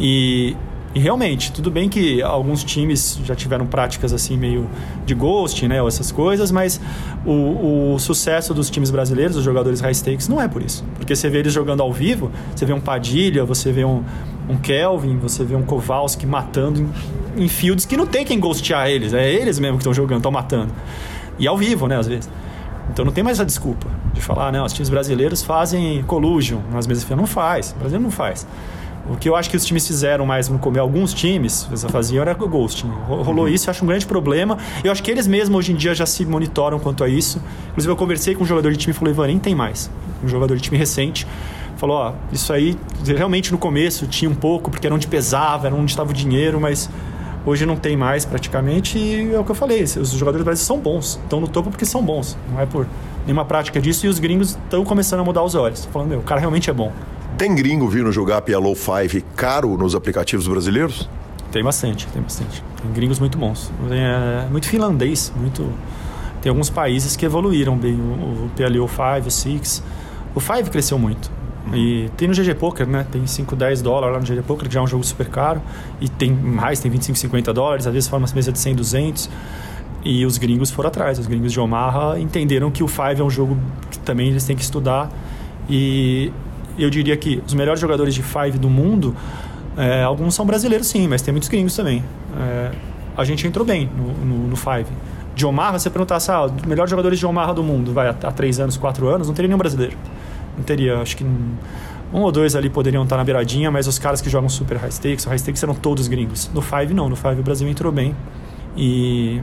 E e realmente, tudo bem que alguns times já tiveram práticas assim meio de ghosting, né, ou essas coisas, mas o, o sucesso dos times brasileiros, os jogadores high stakes, não é por isso. Porque você vê eles jogando ao vivo, você vê um Padilha, você vê um, um Kelvin, você vê um Kowalski matando em, em fields que não tem quem ghostear eles, é eles mesmo que estão jogando, estão matando. E ao vivo, né, às vezes. Então não tem mais a desculpa de falar, né, os times brasileiros fazem collusion, nas mesas não faz, o Brasil não faz. O que eu acho que os times fizeram mais no começo, alguns times faziam era ghosting. Rolou uhum. isso, eu acho um grande problema. Eu acho que eles mesmos hoje em dia já se monitoram quanto a isso. Inclusive, eu conversei com um jogador de time e falei, Ivan, nem tem mais. Um jogador de time recente. Falou, ó, isso aí realmente no começo tinha um pouco, porque era onde pesava, era onde estava o dinheiro, mas hoje não tem mais praticamente. E é o que eu falei, os jogadores brasileiros são bons. Estão no topo porque são bons. Não é por nenhuma prática disso. E os gringos estão começando a mudar os olhos. Falando, meu, o cara realmente é bom. Tem gringo vindo jogar PLO 5 caro nos aplicativos brasileiros? Tem bastante, tem bastante. Tem gringos muito bons. É, muito finlandês, muito. Tem alguns países que evoluíram bem o, o PLO 5, o 6. O 5 cresceu muito. E tem no GG Poker, né? Tem 5, 10 dólares lá no GG Poker, que já é um jogo super caro. E tem mais, tem 25, 50 dólares. Às vezes forma uma mesa de 100, 200. E os gringos foram atrás. Os gringos de Omaha entenderam que o 5 é um jogo que também eles têm que estudar. E eu diria que os melhores jogadores de Five do mundo, é, alguns são brasileiros sim, mas tem muitos gringos também. É, a gente entrou bem no, no, no Five. De Omaha, você perguntasse, ah, os melhores jogadores de Omaha do mundo, vai, há três anos, quatro anos, não teria nenhum brasileiro. Não teria, acho que um ou dois ali poderiam estar na beiradinha, mas os caras que jogam super high stakes, high stakes eram todos gringos. No Five não, no Five o Brasil entrou bem. E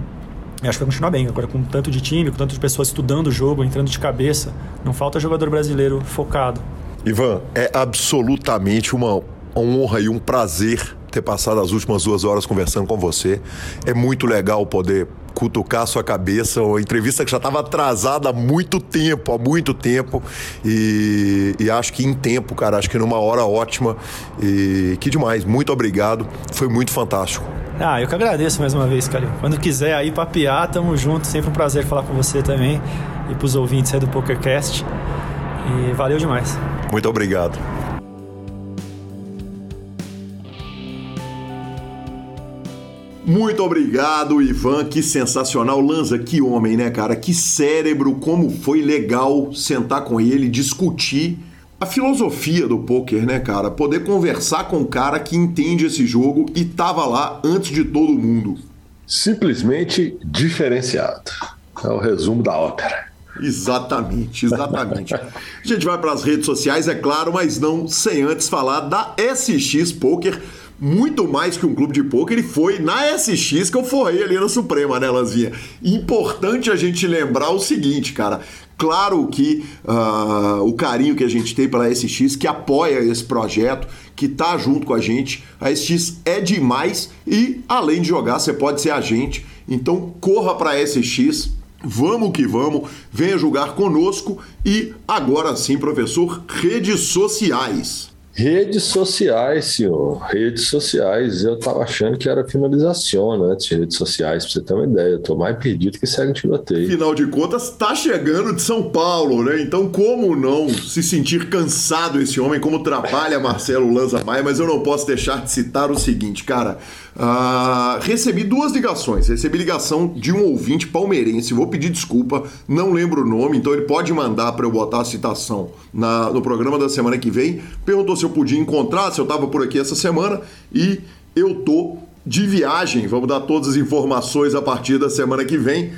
acho que vai continuar bem. Agora, com tanto de time, com tanto de pessoas estudando o jogo, entrando de cabeça, não falta jogador brasileiro focado. Ivan, é absolutamente uma honra e um prazer ter passado as últimas duas horas conversando com você. É muito legal poder cutucar a sua cabeça, uma entrevista que já estava atrasada há muito tempo, há muito tempo. E, e, acho que em tempo, cara, acho que numa hora ótima. E que demais, muito obrigado. Foi muito fantástico. Ah, eu que agradeço mais uma vez, Calil. Quando quiser aí papear, tamo junto. Sempre um prazer falar com você também. E pros ouvintes aí do PokerCast. E valeu demais. Muito obrigado. Muito obrigado, Ivan. Que sensacional. Lanza, que homem, né, cara? Que cérebro. Como foi legal sentar com ele, discutir a filosofia do poker, né, cara? Poder conversar com um cara que entende esse jogo e tava lá antes de todo mundo. Simplesmente diferenciado. É o resumo da ópera. Exatamente, exatamente. a gente vai para as redes sociais, é claro, mas não sem antes falar da SX Poker. Muito mais que um clube de poker, ele foi na SX que eu forrei ali na Suprema, né, Lanzinha? Importante a gente lembrar o seguinte, cara. Claro que uh, o carinho que a gente tem pela SX, que apoia esse projeto, que tá junto com a gente. A SX é demais e, além de jogar, você pode ser agente. Então, corra para a SX, Vamos que vamos, venha julgar conosco e agora sim, professor, redes sociais. Redes sociais, senhor. Redes sociais. Eu tava achando que era finalização né, de redes sociais, pra você ter uma ideia. Eu tô mais perdido que segue tiroteio. Afinal de contas, tá chegando de São Paulo, né? Então, como não se sentir cansado esse homem, como trabalha Marcelo Lanza Maia, mas eu não posso deixar de citar o seguinte, cara. Uh, recebi duas ligações. Recebi ligação de um ouvinte palmeirense. Vou pedir desculpa, não lembro o nome, então ele pode mandar para eu botar a citação na, no programa da semana que vem. Perguntou se eu podia encontrar, se eu estava por aqui essa semana e eu tô de viagem. Vamos dar todas as informações a partir da semana que vem.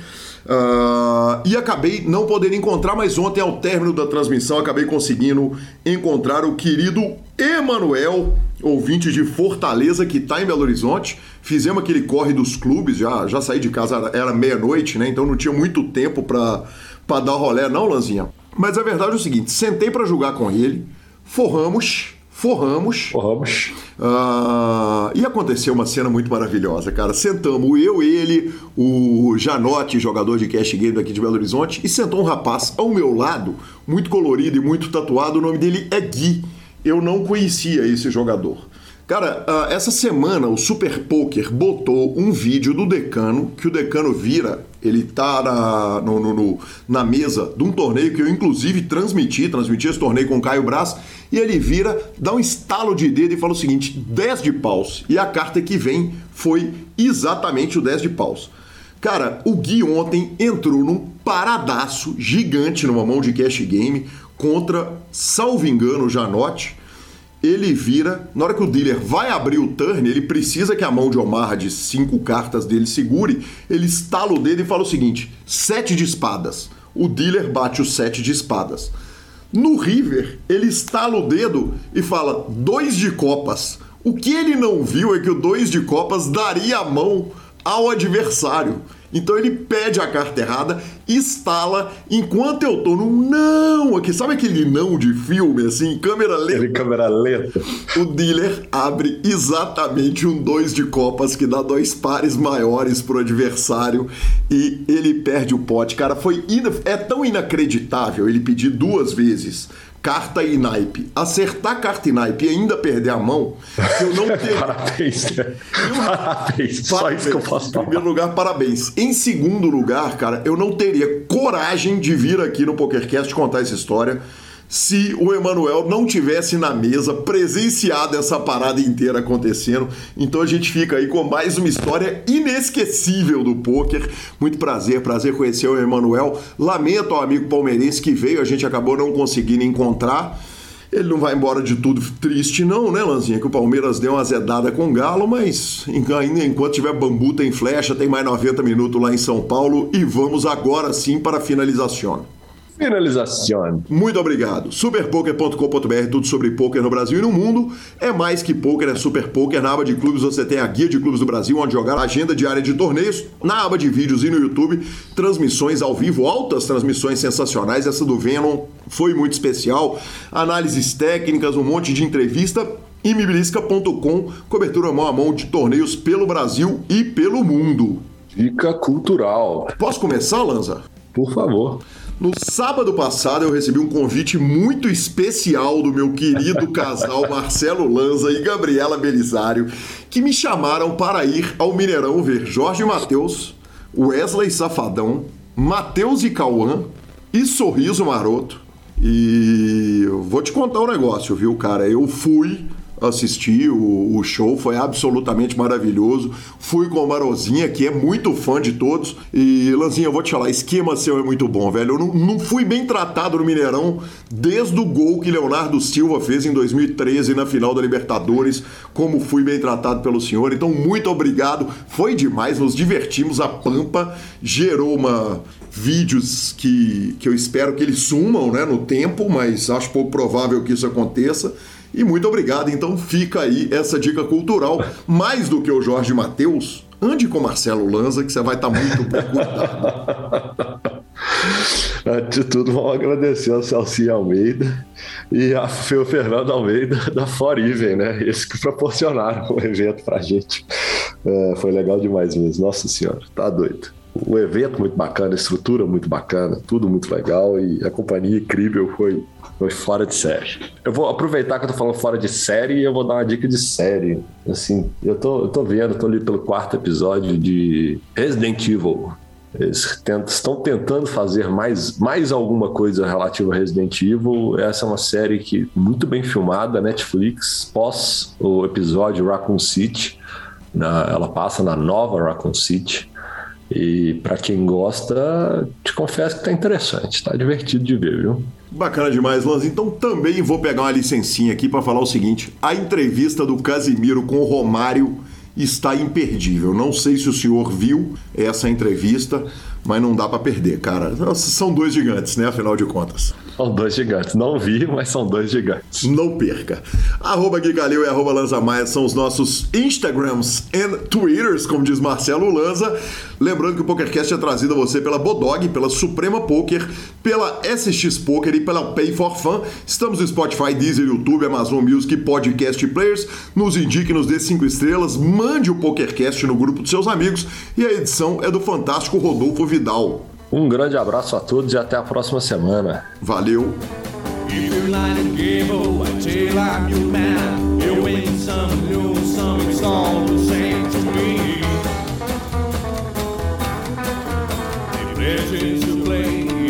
Uh, e acabei não podendo encontrar, mas ontem, ao término da transmissão, acabei conseguindo encontrar o querido Emanuel, ouvinte de Fortaleza, que está em Belo Horizonte. Fizemos aquele corre dos clubes, já, já saí de casa, era meia-noite, né? Então não tinha muito tempo para dar rolé, não, Lanzinha. Mas a verdade é o seguinte: sentei para jogar com ele, forramos forramos. Forramos. Uh, e aconteceu uma cena muito maravilhosa, cara. Sentamos eu, ele, o Janote, jogador de cash game daqui de Belo Horizonte, e sentou um rapaz ao meu lado, muito colorido e muito tatuado. O nome dele é Gui. Eu não conhecia esse jogador. Cara, uh, essa semana o Super Poker botou um vídeo do Decano, que o Decano vira, ele tá na, no, no, na mesa de um torneio que eu inclusive transmiti, transmiti esse torneio com o Caio Braz, e ele vira, dá um estalo de dedo e fala o seguinte: 10 de paus. E a carta que vem foi exatamente o 10 de paus. Cara, o Gui ontem entrou num paradaço gigante numa mão de cash game contra, salvo engano, Janote. Ele vira, na hora que o dealer vai abrir o turn, ele precisa que a mão de Omar de cinco cartas dele segure. Ele estala o dedo e fala o seguinte: sete de espadas. O dealer bate o sete de espadas. No River, ele estala o dedo e fala dois de copas. O que ele não viu é que o dois de copas daria a mão ao adversário. Então ele pede a carta errada, instala, enquanto eu tô no não aqui. Sabe aquele não de filme, assim, câmera lenta? Aquele câmera lenta. O dealer abre exatamente um dois de copas que dá dois pares maiores pro adversário e ele perde o pote. Cara, foi é tão inacreditável ele pedir duas vezes carta e naipe. Acertar carta e naipe e ainda perder a mão, eu não tenho. parabéns, né? Parabéns, só isso que eu posso falar. Em primeiro lugar, parabéns. Em segundo lugar, cara, eu não teria coragem de vir aqui no PokerCast contar essa história se o Emanuel não tivesse na mesa presenciado essa parada inteira acontecendo. Então a gente fica aí com mais uma história inesquecível do poker. Muito prazer, prazer conhecer o Emanuel. Lamento ao amigo palmeirense que veio, a gente acabou não conseguindo encontrar. Ele não vai embora de tudo triste, não, né, Lanzinha? Que o Palmeiras deu uma zedada com o Galo, mas ainda enquanto tiver bambu, tem flecha, tem mais 90 minutos lá em São Paulo e vamos agora sim para a finalização. Finalização. Muito obrigado. Superpoker.com.br, tudo sobre poker no Brasil e no mundo. É mais que poker, é super poker. Na aba de clubes você tem a guia de clubes do Brasil, onde jogar a agenda diária de torneios. Na aba de vídeos e no YouTube, transmissões ao vivo, altas transmissões sensacionais. Essa do Venom foi muito especial. Análises técnicas, um monte de entrevista e mibilisca.com, cobertura mão a mão de torneios pelo Brasil e pelo mundo. Dica cultural. Posso começar, Lanza? Por favor. No sábado passado eu recebi um convite muito especial do meu querido casal Marcelo Lanza e Gabriela Belisário, que me chamaram para ir ao Mineirão ver Jorge Matheus, Wesley Safadão, Matheus e Cauã e Sorriso Maroto. E vou te contar um negócio, viu, cara? Eu fui assisti o, o, show, foi absolutamente maravilhoso. Fui com a Marozinha, que é muito fã de todos. E, Lanzinha, eu vou te falar, esquema seu é muito bom, velho. Eu não, não fui bem tratado no Mineirão desde o gol que Leonardo Silva fez em 2013 na final da Libertadores, como fui bem tratado pelo senhor. Então, muito obrigado. Foi demais, nos divertimos. A Pampa gerou uma vídeos que, que eu espero que eles sumam né, no tempo, mas acho pouco provável que isso aconteça. E muito obrigado. Então fica aí essa dica cultural. Mais do que o Jorge Matheus, ande com Marcelo Lanza, que você vai estar tá muito bem cuidado. Antes de tudo, vamos agradecer ao Celcinho Almeida e a Feu Fernando Almeida da Foriven, né? Eles que proporcionaram o evento pra gente. É, foi legal demais mesmo. Nossa Senhora, tá doido. O evento muito bacana, estrutura muito bacana, tudo muito legal e a companhia incrível foi, foi fora de série. Eu vou aproveitar que eu tô falando fora de série e eu vou dar uma dica de série. Assim, eu tô, eu tô vendo, tô ali pelo quarto episódio de Resident Evil. Eles tentam, estão tentando fazer mais, mais alguma coisa relativa a Resident Evil. Essa é uma série que muito bem filmada, Netflix, pós o episódio Raccoon City. Na, ela passa na nova Raccoon City. E para quem gosta, te confesso que tá interessante, tá divertido de ver, viu? Bacana demais, Lanz. Então também vou pegar uma licencinha aqui para falar o seguinte: a entrevista do Casimiro com o Romário está imperdível. Não sei se o senhor viu essa entrevista, mas não dá para perder, cara. São dois gigantes, né? Afinal de contas. São dois gigantes. Não vi, mas são dois gigantes. Não perca. Arroba Gui Galil e arroba Lanza Maia são os nossos Instagrams e Twitters, como diz Marcelo Lanza. Lembrando que o PokerCast é trazido a você pela Bodog, pela Suprema Poker, pela SX Poker e pela Pay for Fun. Estamos no Spotify, Deezer, YouTube, Amazon Music, Podcast Players. Nos indique, nos dê cinco estrelas, mande o PokerCast no grupo dos seus amigos e a edição é do fantástico Rodolfo Vidal. Um grande abraço a todos e até a próxima semana. Valeu! I